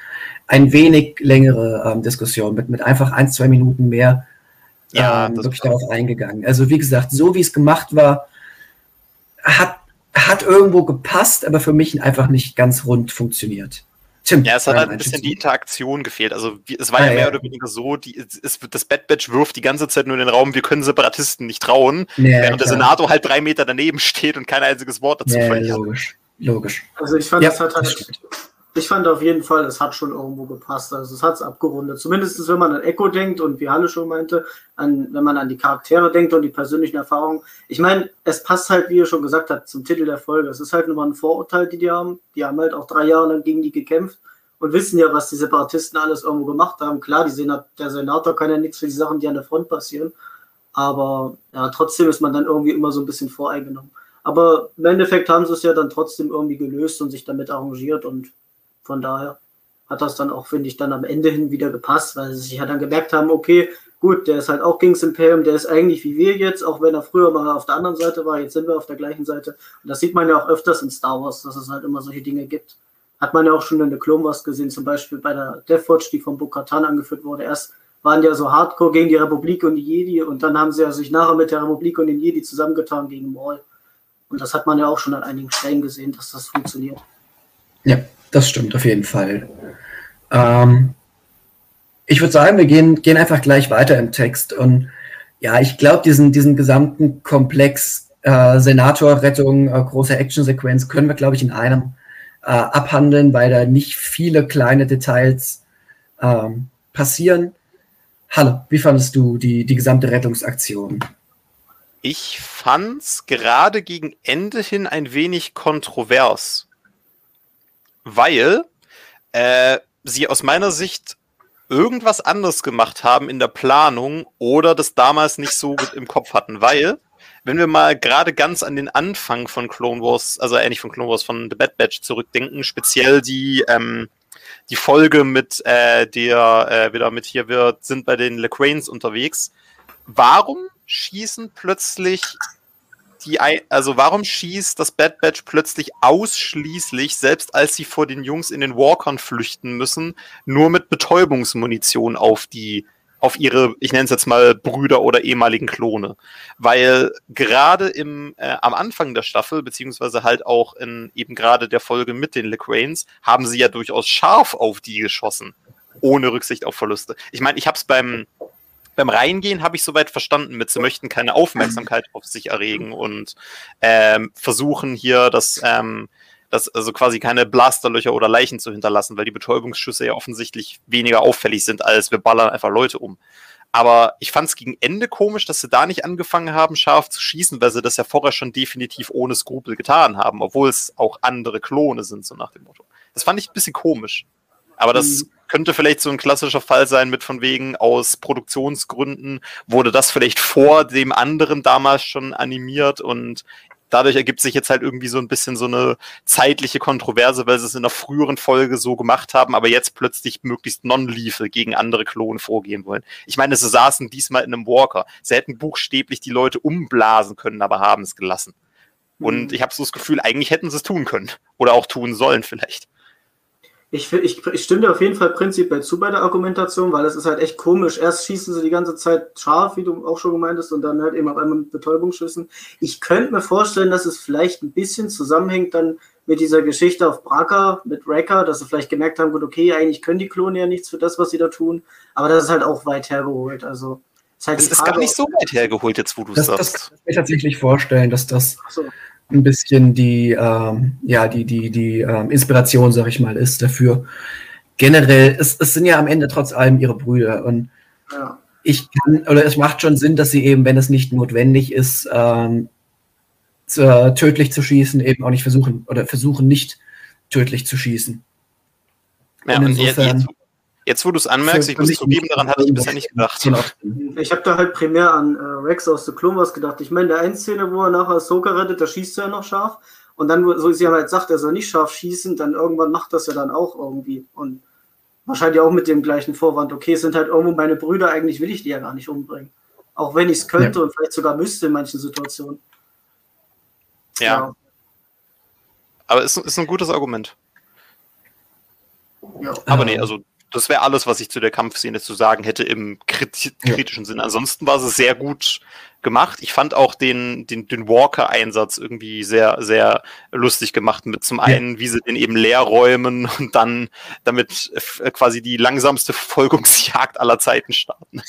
ein wenig längere ähm, Diskussion mit, mit einfach ein, zwei Minuten mehr ja, ähm, wirklich darauf eingegangen. Also wie gesagt, so wie es gemacht war, hat, hat irgendwo gepasst, aber für mich einfach nicht ganz rund funktioniert. Tim, ja, es hat halt ein bisschen die Interaktion gefehlt. Also es war ah, ja mehr ja. oder weniger so, die, es, das Bad Batch wirft die ganze Zeit nur in den Raum, wir können Separatisten nicht trauen, ja, während klar. der Senator halt drei Meter daneben steht und kein einziges Wort dazu ja, verliert. Logisch, logisch. Also ich fand, das hat halt ich fand auf jeden Fall, es hat schon irgendwo gepasst. Also es hat es abgerundet. Zumindest wenn man an Echo denkt und wie Halle schon meinte, an, wenn man an die Charaktere denkt und die persönlichen Erfahrungen. Ich meine, es passt halt, wie ihr schon gesagt habt, zum Titel der Folge. Es ist halt nur mal ein Vorurteil, die die haben. Die haben halt auch drei Jahre lang gegen die gekämpft und wissen ja, was die Separatisten alles irgendwo gemacht haben. Klar, die Senat der Senator kann ja nichts für die Sachen, die an der Front passieren. Aber ja, trotzdem ist man dann irgendwie immer so ein bisschen voreingenommen. Aber im Endeffekt haben sie es ja dann trotzdem irgendwie gelöst und sich damit arrangiert und von daher hat das dann auch, finde ich, dann am Ende hin wieder gepasst, weil sie sich ja dann gemerkt haben, okay, gut, der ist halt auch Kings Imperium, der ist eigentlich wie wir jetzt, auch wenn er früher mal auf der anderen Seite war, jetzt sind wir auf der gleichen Seite. Und das sieht man ja auch öfters in Star Wars, dass es halt immer solche Dinge gibt. Hat man ja auch schon in der Clone Wars gesehen, zum Beispiel bei der Death Watch, die von Bo-Katan angeführt wurde. Erst waren die ja so hardcore gegen die Republik und die Jedi und dann haben sie ja sich nachher mit der Republik und den Jedi zusammengetan gegen Maul. Und das hat man ja auch schon an einigen Stellen gesehen, dass das funktioniert. Ja, das stimmt auf jeden Fall. Ähm, ich würde sagen, wir gehen, gehen einfach gleich weiter im Text. Und ja, ich glaube, diesen, diesen gesamten Komplex äh, Senatorrettung, äh, große Actionsequenz können wir, glaube ich, in einem äh, abhandeln, weil da nicht viele kleine Details ähm, passieren. Hallo, wie fandest du die, die gesamte Rettungsaktion? Ich fand's gerade gegen Ende hin ein wenig kontrovers weil äh, sie aus meiner Sicht irgendwas anderes gemacht haben in der Planung oder das damals nicht so im Kopf hatten, weil wenn wir mal gerade ganz an den Anfang von Clone Wars, also ähnlich von Clone Wars, von The Bad Batch zurückdenken, speziell die ähm, die Folge mit äh, der äh, wieder mit hier wird sind bei den LeQuains unterwegs. Warum schießen plötzlich die, also warum schießt das Bad Batch plötzlich ausschließlich, selbst als sie vor den Jungs in den Walkern flüchten müssen, nur mit Betäubungsmunition auf die, auf ihre, ich nenne es jetzt mal Brüder oder ehemaligen Klone. Weil gerade im, äh, am Anfang der Staffel, beziehungsweise halt auch in eben gerade der Folge mit den LeQuains, haben sie ja durchaus scharf auf die geschossen. Ohne Rücksicht auf Verluste. Ich meine, ich habe es beim, beim Reingehen habe ich soweit verstanden mit, sie möchten keine Aufmerksamkeit auf sich erregen und ähm, versuchen hier das, ähm, das, also quasi keine Blasterlöcher oder Leichen zu hinterlassen, weil die Betäubungsschüsse ja offensichtlich weniger auffällig sind, als wir ballern einfach Leute um. Aber ich fand es gegen Ende komisch, dass sie da nicht angefangen haben, scharf zu schießen, weil sie das ja vorher schon definitiv ohne Skrupel getan haben, obwohl es auch andere Klone sind, so nach dem Motto. Das fand ich ein bisschen komisch. Aber das mhm. könnte vielleicht so ein klassischer Fall sein mit von wegen aus Produktionsgründen wurde das vielleicht vor dem anderen damals schon animiert und dadurch ergibt sich jetzt halt irgendwie so ein bisschen so eine zeitliche Kontroverse, weil sie es in einer früheren Folge so gemacht haben, aber jetzt plötzlich möglichst non-lethal gegen andere Klone vorgehen wollen. Ich meine, sie saßen diesmal in einem Walker. Sie hätten buchstäblich die Leute umblasen können, aber haben es gelassen. Und ich habe so das Gefühl, eigentlich hätten sie es tun können. Oder auch tun sollen vielleicht. Ich, ich, ich stimme dir auf jeden Fall prinzipiell zu bei der Argumentation, weil es ist halt echt komisch. Erst schießen sie die ganze Zeit scharf, wie du auch schon gemeint hast, und dann halt eben auf einmal mit Betäubungsschüssen. Ich könnte mir vorstellen, dass es vielleicht ein bisschen zusammenhängt dann mit dieser Geschichte auf Braca, mit Wrecker, dass sie vielleicht gemerkt haben, gut, okay, eigentlich können die Klone ja nichts für das, was sie da tun, aber das ist halt auch weit hergeholt. Also, ist halt es ist gar nicht so weit hergeholt, jetzt wo du das, sagst. Das kann ich mir tatsächlich vorstellen, dass das so. Ein bisschen die, ähm, ja, die, die, die ähm, Inspiration, sag ich mal, ist dafür. Generell, es, es sind ja am Ende trotz allem ihre Brüder und ja. ich kann, oder es macht schon Sinn, dass sie eben, wenn es nicht notwendig ist, ähm, zu, äh, tödlich zu schießen, eben auch nicht versuchen oder versuchen nicht tödlich zu schießen. Ja, und insofern, jetzt, jetzt, wo du es anmerkst, ich muss zugeben, daran hatte ich bisher nicht gedacht. Ich habe da halt primär an äh, Rex aus The Clone Wars gedacht. Ich meine, der eine Szene, wo er nachher Ahsoka rettet, da schießt er ja noch scharf. Und dann, so sie halt sagt, er soll nicht scharf schießen, dann irgendwann macht das ja dann auch irgendwie. Und wahrscheinlich auch mit dem gleichen Vorwand, okay, es sind halt irgendwo meine Brüder, eigentlich will ich die ja gar nicht umbringen. Auch wenn ich es könnte ja. und vielleicht sogar müsste in manchen Situationen. Ja. ja. Aber es ist, ist ein gutes Argument. Ja. Aber nee, also das wäre alles, was ich zu der Kampfszene zu sagen hätte im kritischen ja. Sinne. Ansonsten war es sehr gut gemacht. Ich fand auch den, den, den Walker-Einsatz irgendwie sehr, sehr lustig gemacht. Mit zum einen, wie sie den eben leer räumen und dann damit quasi die langsamste Verfolgungsjagd aller Zeiten starten.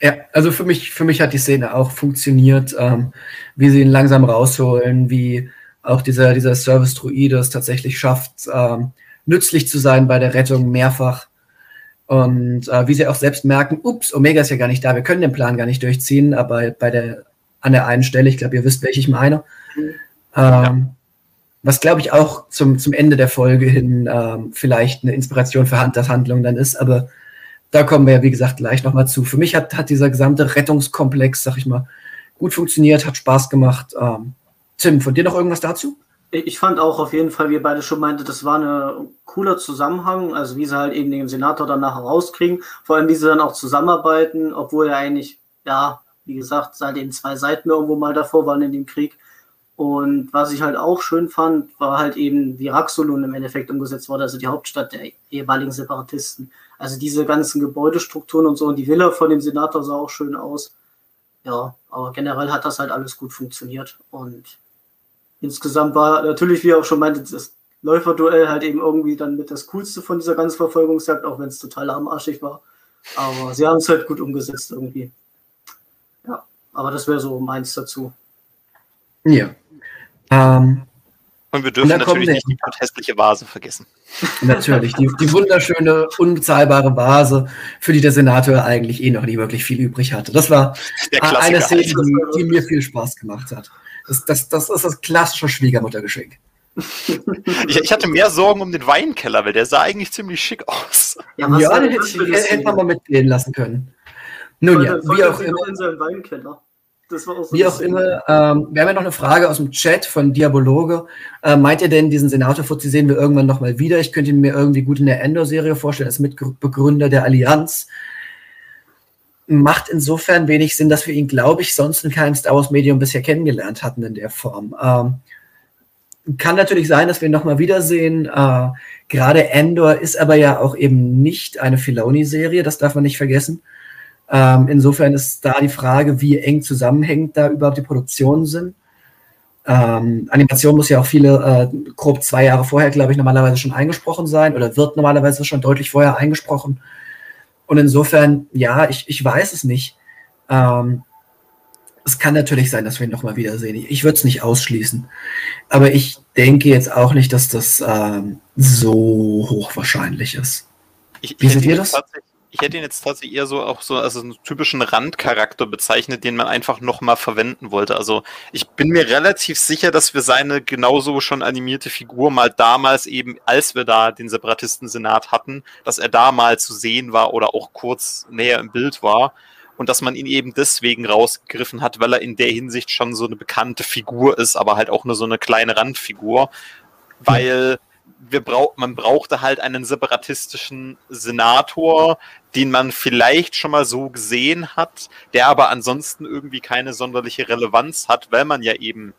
Ja, also für mich, für mich hat die Szene auch funktioniert, ähm, wie sie ihn langsam rausholen, wie auch dieser, dieser Service-Druide es tatsächlich schafft, ähm, nützlich zu sein bei der Rettung mehrfach. Und äh, wie sie auch selbst merken, ups, Omega ist ja gar nicht da, wir können den Plan gar nicht durchziehen, aber bei der, an der einen Stelle, ich glaube, ihr wisst, welche ich meine, mhm. ähm, was glaube ich auch zum, zum Ende der Folge hin ähm, vielleicht eine Inspiration für Hunters Handlung dann ist, aber da kommen wir ja, wie gesagt, gleich nochmal zu. Für mich hat, hat dieser gesamte Rettungskomplex, sag ich mal, gut funktioniert, hat Spaß gemacht. Ähm, Tim, von dir noch irgendwas dazu? Ich fand auch auf jeden Fall, wie ihr beide schon meinte, das war ein cooler Zusammenhang, also wie sie halt eben den Senator dann nachher rauskriegen, vor allem wie sie dann auch zusammenarbeiten, obwohl er eigentlich, ja, wie gesagt, seit den zwei Seiten irgendwo mal davor waren in dem Krieg. Und was ich halt auch schön fand, war halt eben, wie Raxolun im Endeffekt umgesetzt wurde, also die Hauptstadt der jeweiligen Separatisten. Also diese ganzen Gebäudestrukturen und so und die Villa von dem Senator sah auch schön aus. Ja, aber generell hat das halt alles gut funktioniert und insgesamt war natürlich, wie ihr auch schon meinte, das Läuferduell halt eben irgendwie dann mit das Coolste von dieser ganzen Verfolgungsjagd, auch wenn es total armarschig war. Aber sie haben es halt gut umgesetzt irgendwie. Ja, aber das wäre so meins dazu. Ja. Ähm, und wir dürfen und natürlich nicht die hässliche Vase vergessen. Natürlich, die, die wunderschöne, unbezahlbare Vase, für die der Senator eigentlich eh noch nie wirklich viel übrig hatte. Das war eine Szene, die, die mir viel Spaß gemacht hat. Das, das, das ist das klassische Schwiegermuttergeschenk. ich, ich, hatte mehr Sorgen um den Weinkeller, weil der sah eigentlich ziemlich schick aus. Ja, ja den hätte, ich, hätte man mal mitgehen lassen können. Nun ja, wie auch immer. So Wie auch immer, ähm, wir haben ja noch eine Frage aus dem Chat von Diabologe. Äh, meint ihr denn, diesen Senator Fuzzi sehen wir irgendwann nochmal wieder? Ich könnte ihn mir irgendwie gut in der Endor-Serie vorstellen, als Mitbegründer der Allianz macht insofern wenig Sinn, dass wir ihn, glaube ich, sonst in keinem Star Wars-Medium bisher kennengelernt hatten in der Form. Ähm, kann natürlich sein, dass wir ihn nochmal wiedersehen. Äh, Gerade Endor ist aber ja auch eben nicht eine Filoni-Serie, das darf man nicht vergessen. Ähm, insofern ist da die Frage, wie eng zusammenhängt da überhaupt die Produktionen sind. Ähm, Animation muss ja auch viele, äh, grob zwei Jahre vorher, glaube ich, normalerweise schon eingesprochen sein oder wird normalerweise schon deutlich vorher eingesprochen. Und insofern, ja, ich, ich weiß es nicht. Ähm, es kann natürlich sein, dass wir ihn nochmal wiedersehen. Ich, ich würde es nicht ausschließen. Aber ich denke jetzt auch nicht, dass das ähm, so hochwahrscheinlich ist. Ich, Wie seht ihr das? Ich hätte ihn jetzt tatsächlich eher so auch so als einen typischen Randcharakter bezeichnet, den man einfach nochmal verwenden wollte. Also ich bin mir relativ sicher, dass wir seine genauso schon animierte Figur mal damals eben, als wir da den Separatisten-Senat hatten, dass er da mal zu sehen war oder auch kurz näher im Bild war und dass man ihn eben deswegen rausgegriffen hat, weil er in der Hinsicht schon so eine bekannte Figur ist, aber halt auch nur so eine kleine Randfigur, weil wir brauch, man brauchte halt einen separatistischen Senator, den man vielleicht schon mal so gesehen hat, der aber ansonsten irgendwie keine sonderliche Relevanz hat, weil man ja eben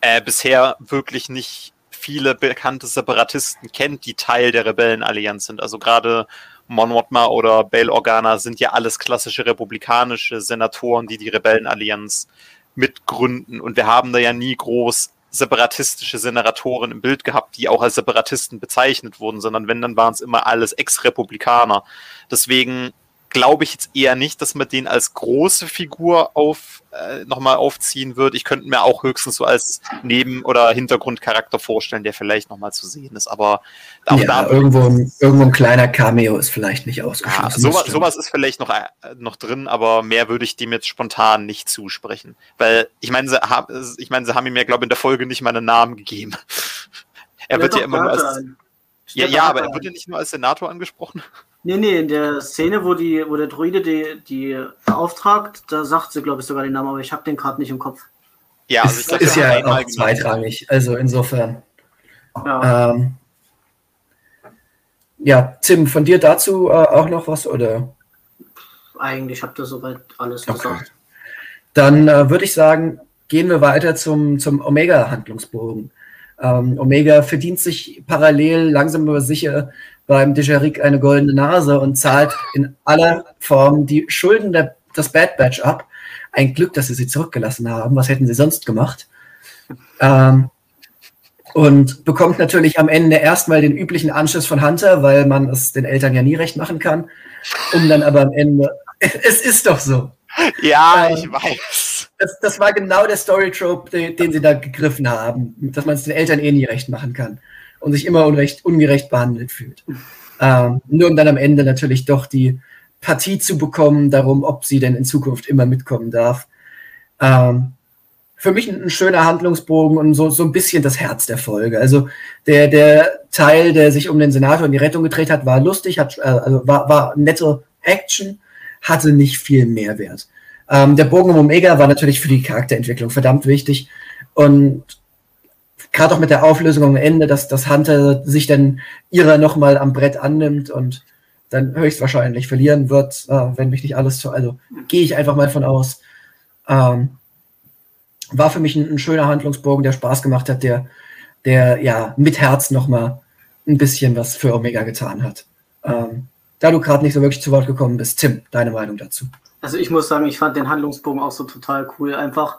äh, bisher wirklich nicht viele bekannte Separatisten kennt, die Teil der Rebellenallianz sind. Also gerade Mon Mothma oder Bail Organa sind ja alles klassische republikanische Senatoren, die die Rebellenallianz mitgründen. Und wir haben da ja nie groß separatistische Senatoren im Bild gehabt, die auch als Separatisten bezeichnet wurden, sondern wenn, dann waren es immer alles Ex-Republikaner. Deswegen glaube ich jetzt eher nicht, dass man den als große Figur auf äh, nochmal aufziehen wird. Ich könnte mir auch höchstens so als Neben- oder Hintergrundcharakter vorstellen, der vielleicht nochmal zu sehen ist. Aber auch ja, da irgendwo, ein, irgendwo ein kleiner Cameo ist vielleicht nicht ausgeschlossen. Ja, sowas, sowas ist vielleicht noch, äh, noch drin, aber mehr würde ich dem jetzt spontan nicht zusprechen. Weil ich meine, sie, hab, ich meine, sie haben ihm ja, glaube ich, in der Folge nicht mal einen Namen gegeben. er ja, wird ja immer nur als. Ja, ja, aber er wird ja nicht nur als Senator angesprochen. Nee, nee, in der Szene, wo, die, wo der Druide die, die beauftragt, da sagt sie, glaube ich, sogar den Namen, aber ich habe den gerade nicht im Kopf. Ja, also ich glaub, ist ja auch zweitrangig, also insofern. Ja. Ähm, ja, Tim, von dir dazu äh, auch noch was, oder? Eigentlich habt ihr soweit alles okay. gesagt. Dann äh, würde ich sagen, gehen wir weiter zum, zum Omega-Handlungsbogen. Ähm, Omega verdient sich parallel langsam aber sicher beim Dejarik eine goldene Nase und zahlt in aller Form die Schulden der, des Bad Batch ab. Ein Glück, dass sie sie zurückgelassen haben. Was hätten sie sonst gemacht? Ähm, und bekommt natürlich am Ende erstmal den üblichen Anschluss von Hunter, weil man es den Eltern ja nie recht machen kann. Um dann aber am Ende. Es ist doch so. Ja, ähm, ich weiß. Das, das war genau der Story-Trope, den, den, sie da gegriffen haben, dass man es den Eltern eh nie recht machen kann und sich immer unrecht, ungerecht behandelt fühlt. Ähm, nur um dann am Ende natürlich doch die Partie zu bekommen, darum, ob sie denn in Zukunft immer mitkommen darf. Ähm, für mich ein, schöner Handlungsbogen und so, so ein bisschen das Herz der Folge. Also der, der Teil, der sich um den Senator in die Rettung gedreht hat, war lustig, hat, äh, also war, war nette Action, hatte nicht viel Mehrwert. Ähm, der Bogen um Omega war natürlich für die Charakterentwicklung verdammt wichtig. Und gerade auch mit der Auflösung am Ende, dass, dass Hunter sich dann ihrer nochmal am Brett annimmt und dann höchstwahrscheinlich verlieren wird, äh, wenn mich nicht alles zu. Also gehe ich einfach mal von aus. Ähm, war für mich ein, ein, schöner Handlungsbogen, der Spaß gemacht hat, der, der ja mit Herz nochmal ein bisschen was für Omega getan hat. Ähm, da du gerade nicht so wirklich zu Wort gekommen bist, Tim, deine Meinung dazu? Also ich muss sagen, ich fand den Handlungsbogen auch so total cool. Einfach,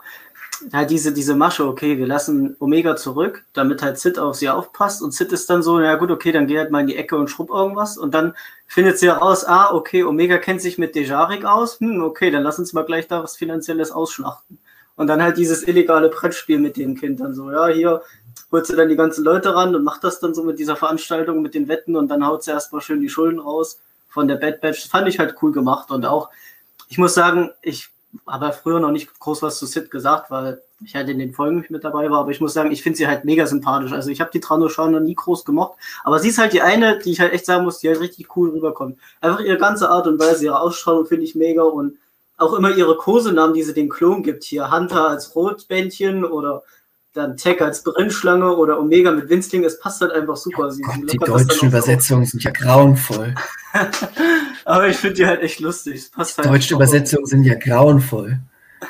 halt diese, diese Masche, okay, wir lassen Omega zurück, damit halt Sid auf sie aufpasst und Sid ist dann so, ja gut, okay, dann geh halt mal in die Ecke und schrubb irgendwas und dann findet sie heraus, ah, okay, Omega kennt sich mit Dejarik aus, hm, okay, dann lass uns mal gleich da was Finanzielles ausschlachten. Und dann halt dieses illegale Brettspiel mit den Kindern so, ja, hier holt sie dann die ganzen Leute ran und macht das dann so mit dieser Veranstaltung, mit den Wetten und dann haut sie erstmal schön die Schulden raus von der Bad Batch. Das fand ich halt cool gemacht und auch, ich muss sagen, ich habe früher noch nicht groß was zu Sid gesagt, weil ich halt in den Folgen nicht mit dabei war, aber ich muss sagen, ich finde sie halt mega sympathisch. Also ich habe die Tranoschau noch nie groß gemocht, aber sie ist halt die eine, die ich halt echt sagen muss, die halt richtig cool rüberkommt. Einfach ihre ganze Art und Weise, ihre Ausstrahlung finde ich mega und auch immer ihre Kosenamen, die sie den Klon gibt. Hier Hunter als Rotbändchen oder dann Tech als Brennschlange oder Omega mit Winzling, es passt halt einfach super. Sie Gott, die deutschen Übersetzungen sind ja grauenvoll. Aber ich finde die halt echt lustig. Passt halt deutsche Übersetzungen sind ja grauenvoll.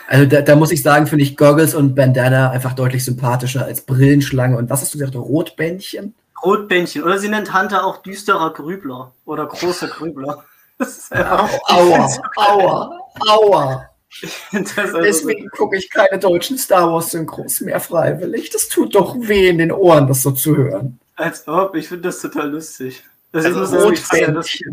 Also da, da muss ich sagen, finde ich Goggles und Bandana einfach deutlich sympathischer als Brillenschlange. Und was hast du gesagt, Rotbändchen? Rotbändchen. Oder sie nennt Hunter auch düsterer Grübler oder großer Grübler. aua, aua, aua. Deswegen gucke ich keine deutschen Star Wars Synchros mehr freiwillig. Das tut doch weh in den Ohren, das so zu hören. Als ob, ich finde das total lustig. Das also ich, ich,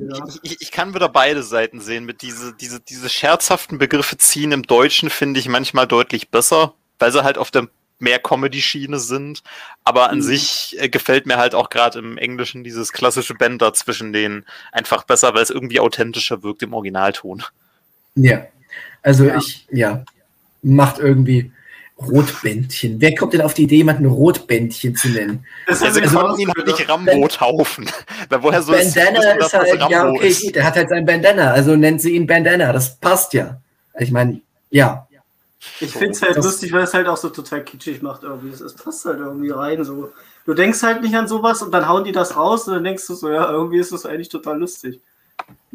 ich, ich, kann wieder beide Seiten sehen. Mit diese, diese, diese scherzhaften Begriffe ziehen im Deutschen finde ich manchmal deutlich besser, weil sie halt auf der mehr Comedy-Schiene sind. Aber an mhm. sich äh, gefällt mir halt auch gerade im Englischen dieses klassische Bänder zwischen denen einfach besser, weil es irgendwie authentischer wirkt im Originalton. Ja, also ja. ich, ja, macht irgendwie Rotbändchen. Wer kommt denn auf die Idee, jemanden Rotbändchen zu nennen? Das also, also konnten ihn halt nicht Rambo-taufen. woher so Bandana ist, ist halt, ja, okay, ist. der hat halt sein Bandana, also nennt sie ihn Bandana, das passt ja. Ich meine, ja. Ich finde es halt das lustig, weil es halt auch so total kitschig macht irgendwie. Es passt halt irgendwie rein. So. Du denkst halt nicht an sowas und dann hauen die das raus und dann denkst du so, ja, irgendwie ist das eigentlich total lustig.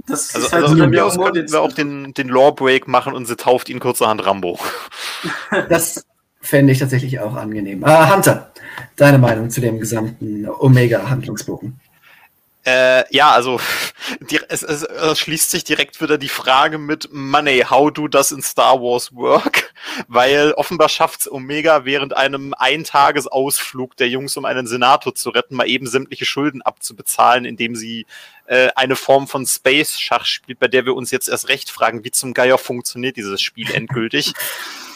Das also, ist halt also so mir aus könnten wir auch den, den Lore-Break machen und sie tauft ihn kurzerhand Rambo. Das fände ich tatsächlich auch angenehm. Äh, Hunter, deine Meinung zu dem gesamten Omega-Handlungsbogen? Äh, ja, also die, es, es, es, schließt sich direkt wieder die Frage mit Money, how do das in Star Wars work? Weil offenbar schafft's Omega während einem Eintagesausflug der Jungs, um einen Senator zu retten, mal eben sämtliche Schulden abzubezahlen, indem sie äh, eine Form von Space-Schach spielt, bei der wir uns jetzt erst recht fragen, wie zum Geier funktioniert dieses Spiel endgültig.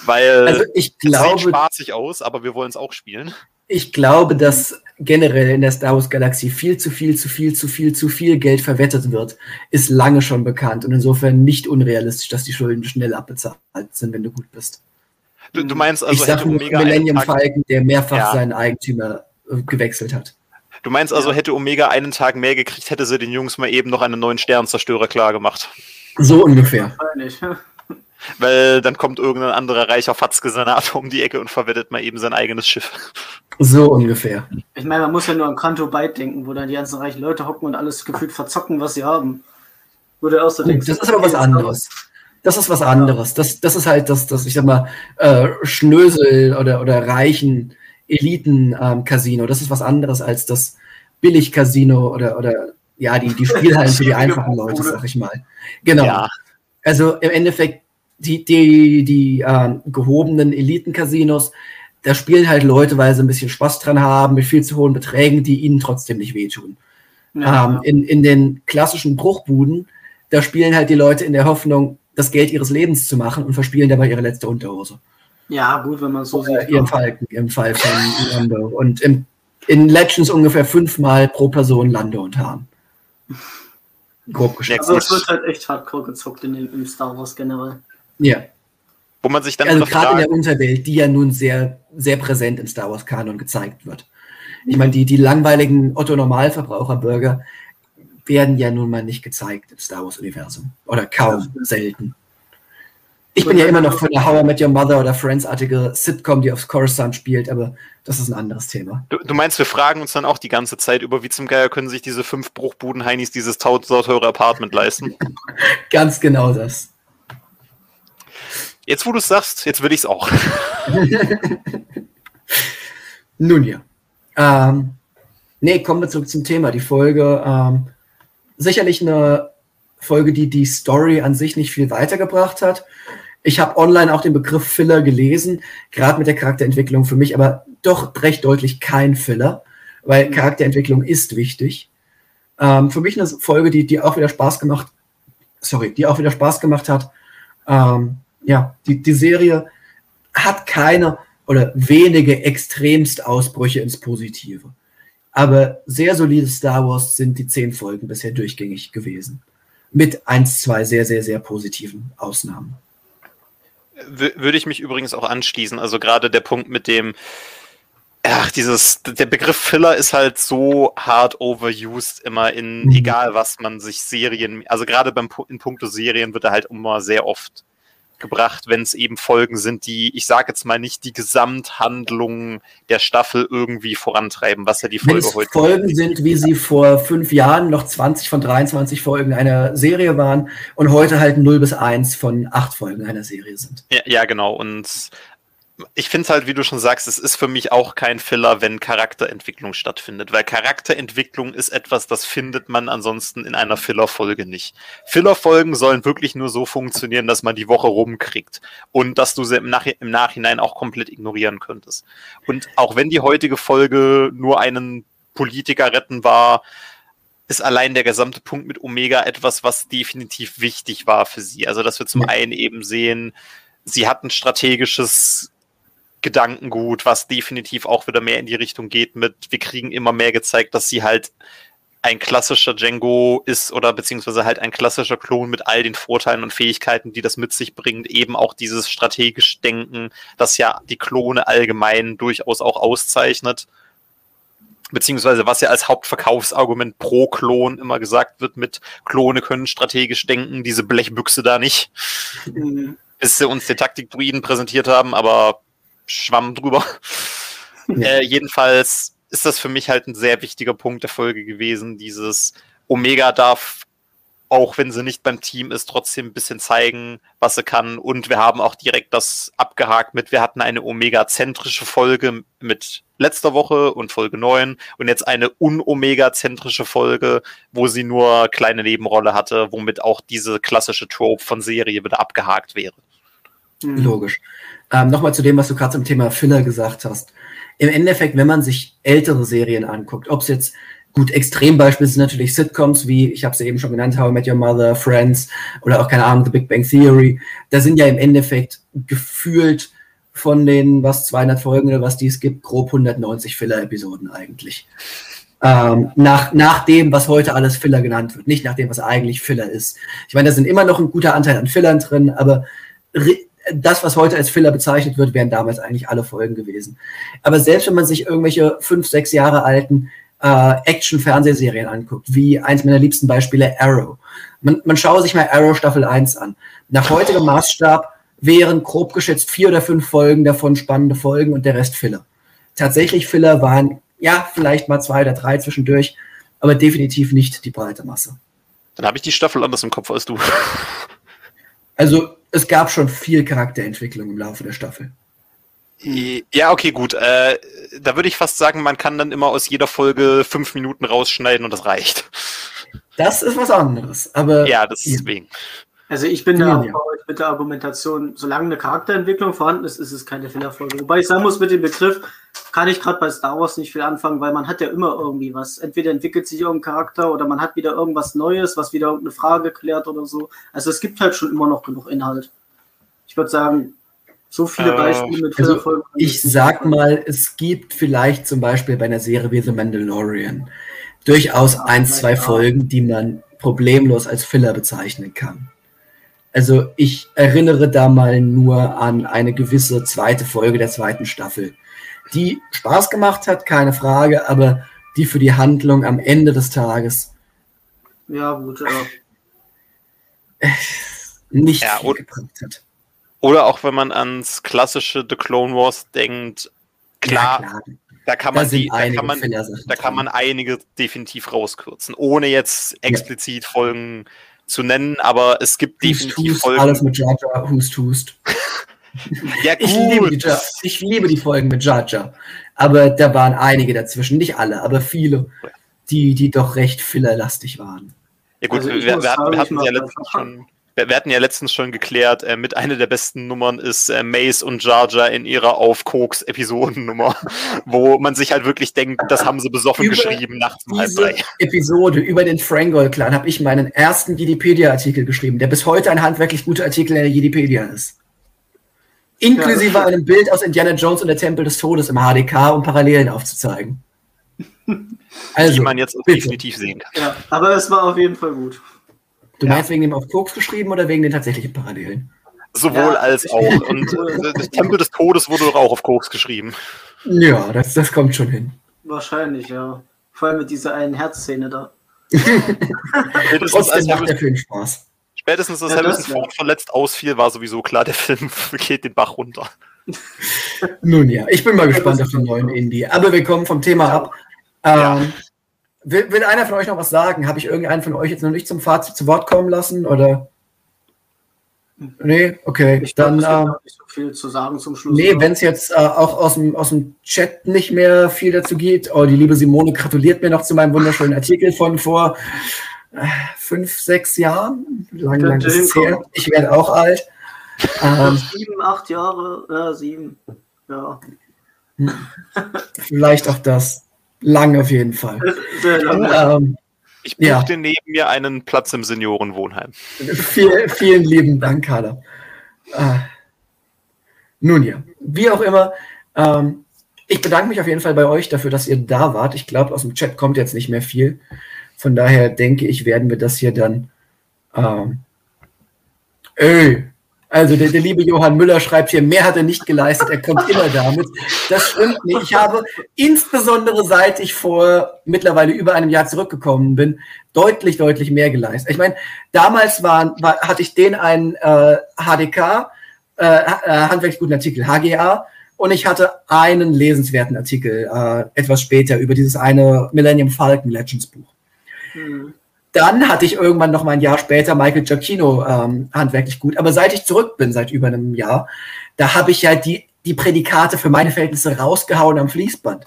Weil also ich glaube, es sieht spaßig aus, aber wir wollen es auch spielen. Ich glaube, dass generell in der Star Wars Galaxie viel zu viel, zu viel, zu viel, zu viel Geld verwettet wird, ist lange schon bekannt und insofern nicht unrealistisch, dass die Schulden schnell abbezahlt sind, wenn du gut bist. Du, du meinst also, ich sag hätte Omega Millennium Falcon, der mehrfach ja. seinen Eigentümer äh, gewechselt hat. Du meinst also, hätte Omega einen Tag mehr gekriegt, hätte sie den Jungs mal eben noch einen neuen Sternzerstörer klar gemacht. So ungefähr. Weil dann kommt irgendein anderer reicher Fatzke-Senator um die Ecke und verwettet mal eben sein eigenes Schiff. So ungefähr. Ich meine, man muss ja nur an Kanto Byte denken, wo dann die ganzen reichen Leute hocken und alles gefühlt verzocken, was sie haben. Würde auch so denken. Das ist aber was anderes. Das ist was anderes. Das, das ist halt das, das ich sag mal, äh, Schnösel oder, oder reichen Eliten-Casino. Ähm, das ist was anderes als das Billig-Casino oder, oder ja, die, die Spielhallen für die einfachen Leute, sag ich mal. Genau. Ja. Also im Endeffekt, die, die, die ähm, gehobenen Eliten-Casinos, da spielen halt Leute, weil sie ein bisschen Spaß dran haben, mit viel zu hohen Beträgen, die ihnen trotzdem nicht wehtun. Ja. Ähm, in, in den klassischen Bruchbuden, da spielen halt die Leute in der Hoffnung, das Geld ihres Lebens zu machen und verspielen dabei ihre letzte Unterhose. Ja, gut, wenn man so Oder sieht. Ihren Falken im Fall von Lando. Und im, in Legends ungefähr fünfmal pro Person Lando und Hahn. Grob geschätzt. Also es wird halt echt hardcore gezockt in den, im Star Wars generell. Ja. Wo man sich dann also gerade in der Unterwelt, die ja nun sehr, sehr präsent im Star Wars Kanon gezeigt wird. Ich meine, die, die langweiligen Otto-Normalverbraucher-Burger werden ja nun mal nicht gezeigt im Star Wars-Universum. Oder kaum, selten. Ich bin ja immer noch von der How I Met Your Mother oder Friends-artige Sitcom, die auf Coruscant spielt, aber das ist ein anderes Thema. Du, du, meinst, wir fragen uns dann auch die ganze Zeit über, wie zum Geier können sich diese fünf Bruchbuden-Heinis dieses teure Apartment leisten? Ganz genau das. Jetzt, wo du es sagst, jetzt will ich es auch. Nun ja. Ähm, nee, kommen wir zurück zum Thema. Die Folge, ähm, sicherlich eine Folge, die die Story an sich nicht viel weitergebracht hat. Ich habe online auch den Begriff Filler gelesen, gerade mit der Charakterentwicklung für mich, aber doch recht deutlich kein Filler, weil mhm. Charakterentwicklung ist wichtig. Ähm, für mich eine Folge, die, die auch wieder Spaß gemacht, sorry, die auch wieder Spaß gemacht hat. Ähm, ja, die, die Serie hat keine oder wenige extremst Ausbrüche ins Positive. Aber sehr solide Star Wars sind die zehn Folgen bisher durchgängig gewesen. Mit eins, zwei sehr, sehr, sehr positiven Ausnahmen würde ich mich übrigens auch anschließen. Also gerade der Punkt mit dem, ach, dieses, der Begriff Filler ist halt so hart overused immer in, mhm. egal was man sich Serien, also gerade beim, in puncto Serien wird er halt immer sehr oft gebracht, wenn es eben Folgen sind, die, ich sage jetzt mal nicht die Gesamthandlung der Staffel irgendwie vorantreiben, was ja die Folge Wenn's heute Folgen sind, wie sie vor fünf Jahren noch 20 von 23 Folgen einer Serie waren und heute halt 0 bis 1 von 8 Folgen einer Serie sind. Ja, ja genau. Und ich finde es halt, wie du schon sagst, es ist für mich auch kein Filler, wenn Charakterentwicklung stattfindet, weil Charakterentwicklung ist etwas, das findet man ansonsten in einer Filler-Folge nicht. Filler-Folgen sollen wirklich nur so funktionieren, dass man die Woche rumkriegt und dass du sie im, Nach im Nachhinein auch komplett ignorieren könntest. Und auch wenn die heutige Folge nur einen Politiker retten war, ist allein der gesamte Punkt mit Omega etwas, was definitiv wichtig war für sie. Also, dass wir zum einen eben sehen, sie hat ein strategisches Gedankengut, was definitiv auch wieder mehr in die Richtung geht mit, wir kriegen immer mehr gezeigt, dass sie halt ein klassischer Django ist oder beziehungsweise halt ein klassischer Klon mit all den Vorteilen und Fähigkeiten, die das mit sich bringt, eben auch dieses strategisch Denken, das ja die Klone allgemein durchaus auch auszeichnet. Beziehungsweise was ja als Hauptverkaufsargument pro Klon immer gesagt wird, mit Klone können strategisch denken, diese Blechbüchse da nicht. Mhm. Bis sie uns den Taktikdruiden präsentiert haben, aber Schwamm drüber. äh, jedenfalls ist das für mich halt ein sehr wichtiger Punkt der Folge gewesen, dieses Omega darf auch wenn sie nicht beim Team ist, trotzdem ein bisschen zeigen, was sie kann. Und wir haben auch direkt das abgehakt mit, wir hatten eine Omega-zentrische Folge mit letzter Woche und Folge 9 und jetzt eine un-Omega-zentrische Folge, wo sie nur kleine Nebenrolle hatte, womit auch diese klassische Trope von Serie wieder abgehakt wäre. Logisch. Ähm, Nochmal zu dem, was du gerade zum Thema Filler gesagt hast. Im Endeffekt, wenn man sich ältere Serien anguckt, ob es jetzt Gut, Extrembeispiel sind natürlich Sitcoms, wie ich habe sie eben schon genannt, How I Met Your Mother, Friends oder auch, keine Ahnung, The Big Bang Theory. Da sind ja im Endeffekt gefühlt von den, was, 200 Folgen oder was die es gibt, grob 190 Filler-Episoden eigentlich. Ähm, nach, nach dem, was heute alles Filler genannt wird, nicht nach dem, was eigentlich Filler ist. Ich meine, da sind immer noch ein guter Anteil an Fillern drin, aber das, was heute als Filler bezeichnet wird, wären damals eigentlich alle Folgen gewesen. Aber selbst wenn man sich irgendwelche fünf, sechs Jahre alten äh, Action-Fernsehserien anguckt, wie eins meiner liebsten Beispiele Arrow. Man, man schaue sich mal Arrow Staffel 1 an. Nach heutigem Maßstab wären grob geschätzt vier oder fünf Folgen davon spannende Folgen und der Rest Filler. Tatsächlich Filler waren ja vielleicht mal zwei oder drei zwischendurch, aber definitiv nicht die breite Masse. Dann habe ich die Staffel anders im Kopf als du. Also es gab schon viel Charakterentwicklung im Laufe der Staffel. Ja, okay, gut. Äh, da würde ich fast sagen, man kann dann immer aus jeder Folge fünf Minuten rausschneiden und das reicht. Das ist was anderes, aber. Ja, deswegen. Also ich bin da ja. mit der Argumentation, solange eine Charakterentwicklung vorhanden ist, ist es keine Fehlerfolge. Wobei ich sagen muss, mit dem Begriff kann ich gerade bei Star Wars nicht viel anfangen, weil man hat ja immer irgendwie was. Entweder entwickelt sich irgendein Charakter oder man hat wieder irgendwas Neues, was wieder irgendeine Frage klärt oder so. Also es gibt halt schon immer noch genug Inhalt. Ich würde sagen, so viele äh, Beispiele mit also Folgen. Ich sag mal, es gibt vielleicht zum Beispiel bei einer Serie wie The Mandalorian durchaus ja, ein, zwei ja. Folgen, die man problemlos als Filler bezeichnen kann. Also ich erinnere da mal nur an eine gewisse zweite Folge der zweiten Staffel, die Spaß gemacht hat, keine Frage, aber die für die Handlung am Ende des Tages ja gut ja. nicht ja, viel gebracht hat. Oder auch wenn man ans klassische The Clone Wars denkt, klar, ja, klar. da kann man, da die, da kann man, da kann man einige definitiv rauskürzen, ohne jetzt explizit ja. Folgen zu nennen, aber es gibt who's definitiv tust, Folgen. Alles mit Jar Jar, who's tust. ja, gut. Ich liebe, die, ich liebe die Folgen mit Jar Jar, aber da waren einige dazwischen, nicht alle, aber viele, die, die doch recht fillerlastig waren. Ja gut, also wir, wir, hatten, wir hatten ja letztens schon wir, hatten ja letztens schon geklärt, äh, mit einer der besten Nummern ist äh, Mace und Jar Jar in ihrer Auf Koks Episodennummer, wo man sich halt wirklich denkt, das haben sie besoffen über geschrieben nachts um halb drei. Episode über den Frangol Clan habe ich meinen ersten Wikipedia-Artikel geschrieben, der bis heute ein handwerklich guter Artikel in der Wikipedia ist. Inklusive ja, einem Bild aus Indiana Jones und der Tempel des Todes im HDK, um Parallelen aufzuzeigen. Also, die man jetzt bitte. definitiv sehen kann. Ja, aber es war auf jeden Fall gut. Du ja. meinst wegen dem auf Koks geschrieben oder wegen den tatsächlichen Parallelen? Sowohl ja. als auch. Und äh, das Tempel des Todes wurde doch auch auf Koks geschrieben. Ja, das, das kommt schon hin. Wahrscheinlich, ja. Vor allem mit dieser einen Herzszene da. Trotzdem macht der Film Spaß. Spätestens, dass ja, Harrison Ford verletzt ausfiel, war sowieso klar, der Film geht den Bach runter. Nun ja, ich bin mal gespannt auf den neuen Indie. Aber wir kommen vom Thema ab. Ähm, Will, will einer von euch noch was sagen? Habe ich irgendeinen von euch jetzt noch nicht zum Fazit zu Wort kommen lassen? Oder? Nee, okay. Ich dann glaub, äh, nicht so viel zu sagen zum Schluss. Nee, wenn es jetzt äh, auch aus dem, aus dem Chat nicht mehr viel dazu geht. Oh, die liebe Simone gratuliert mir noch zu meinem wunderschönen Artikel von vor fünf, sechs Jahren. Lang, lang ist es her. Ich werde auch alt. Ähm, sieben, acht Jahre, ja, sieben. Ja. Vielleicht auch das. Lang auf jeden Fall. Ähm, ich buchte ja. neben mir einen Platz im Seniorenwohnheim. Viel, vielen lieben Dank, Carla. Äh, nun ja, wie auch immer, ähm, ich bedanke mich auf jeden Fall bei euch dafür, dass ihr da wart. Ich glaube, aus dem Chat kommt jetzt nicht mehr viel. Von daher denke ich, werden wir das hier dann. Ähm, öh, also der, der, liebe Johann Müller schreibt hier, mehr hat er nicht geleistet, er kommt immer damit. Das stimmt nicht. Ich habe insbesondere seit ich vor mittlerweile über einem Jahr zurückgekommen bin, deutlich, deutlich mehr geleistet. Ich meine, damals war, war, hatte ich den einen äh, HDK, äh, äh, handwerklich guten Artikel, HGA, und ich hatte einen lesenswerten Artikel äh, etwas später über dieses eine Millennium Falcon Legends Buch. Dann hatte ich irgendwann noch mal ein Jahr später Michael Giacchino ähm, handwerklich gut. Aber seit ich zurück bin, seit über einem Jahr, da habe ich halt die, die Prädikate für meine Verhältnisse rausgehauen am Fließband.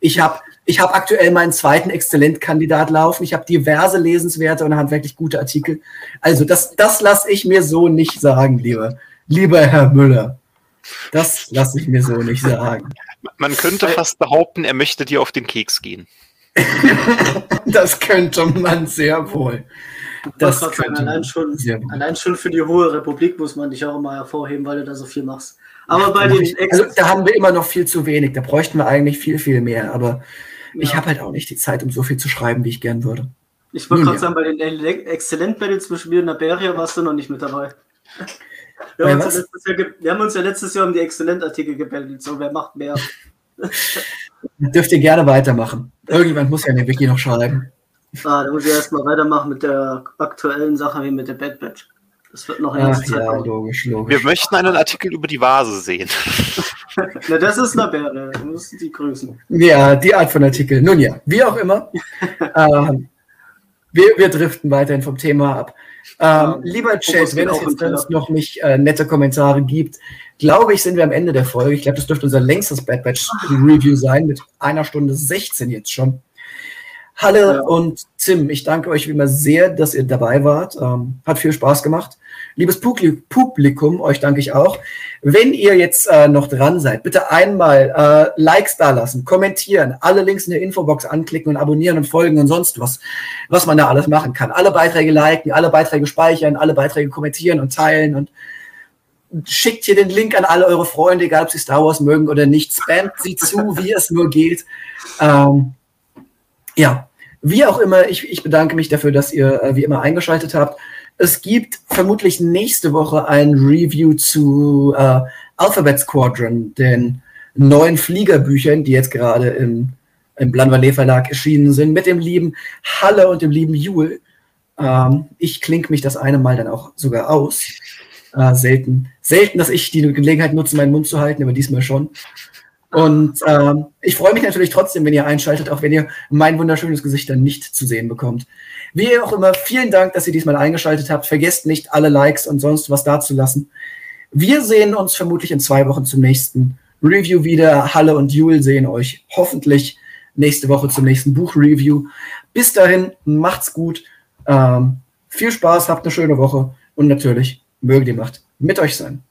Ich habe ich hab aktuell meinen zweiten Exzellentkandidat laufen. Ich habe diverse lesenswerte und handwerklich gute Artikel. Also das, das lasse ich mir so nicht sagen, lieber, lieber Herr Müller. Das lasse ich mir so nicht sagen. Man könnte fast behaupten, er möchte dir auf den Keks gehen. das könnte man sehr wohl. Das sagen, allein, schon, allein schon für die Hohe Republik muss man dich auch immer hervorheben, weil du da so viel machst. Aber bei den also, da haben wir immer noch viel zu wenig. Da bräuchten wir eigentlich viel, viel mehr. Aber ja. ich habe halt auch nicht die Zeit, um so viel zu schreiben, wie ich gern würde. Ich wollte gerade ja. sagen, bei den Exzellent-Battles zwischen mir und Naberia warst du noch nicht mit dabei. Wir haben, ja wir haben, uns ja letztes Jahr um die Exzellent-Artikel gebettelt. So, wer macht mehr? Dürft ihr gerne weitermachen. Irgendjemand muss ja in den Wiki noch schreiben. Ah, da muss ich erstmal weitermachen mit der aktuellen Sache wie mit der Bad Batch. Das wird noch eine Ach, Zeit ja, logisch, logisch. Wir möchten einen Artikel über die Vase sehen. Na, das ist eine Bäre. Du musst die grüßen. Ja, die Art von Artikel. Nun ja, wie auch immer. ähm, wir, wir driften weiterhin vom Thema ab. Ähm, lieber Chat, wenn es jetzt noch nicht äh, nette Kommentare gibt, glaube ich, sind wir am Ende der Folge. Ich glaube, das dürfte unser längstes Bad Batch Review sein, mit einer Stunde 16 jetzt schon. Halle ja. und Tim, ich danke euch wie immer sehr, dass ihr dabei wart. Ähm, hat viel Spaß gemacht. Liebes Publikum, euch danke ich auch. Wenn ihr jetzt äh, noch dran seid, bitte einmal äh, Likes da lassen, kommentieren, alle Links in der Infobox anklicken und abonnieren und folgen und sonst was, was man da alles machen kann. Alle Beiträge liken, alle Beiträge speichern, alle Beiträge kommentieren und teilen und schickt hier den Link an alle eure Freunde, egal ob sie Star Wars mögen oder nicht. Spamt sie zu, wie es nur geht. Ähm, ja, wie auch immer, ich, ich bedanke mich dafür, dass ihr äh, wie immer eingeschaltet habt. Es gibt vermutlich nächste Woche ein Review zu äh, Alphabet Squadron, den neuen Fliegerbüchern, die jetzt gerade im, im Blanvalet Verlag erschienen sind, mit dem lieben Halle und dem lieben Jule. Ähm, ich klinke mich das eine Mal dann auch sogar aus. Äh, selten, selten, dass ich die Gelegenheit nutze, meinen Mund zu halten, aber diesmal schon. Und ähm, ich freue mich natürlich trotzdem, wenn ihr einschaltet, auch wenn ihr mein wunderschönes Gesicht dann nicht zu sehen bekommt. Wie auch immer, vielen Dank, dass ihr diesmal eingeschaltet habt. Vergesst nicht, alle Likes und sonst was dazulassen. Wir sehen uns vermutlich in zwei Wochen zum nächsten Review wieder. Halle und Jule sehen euch hoffentlich nächste Woche zum nächsten Buchreview. Bis dahin, macht's gut. Ähm, viel Spaß, habt eine schöne Woche und natürlich möge die Macht mit euch sein.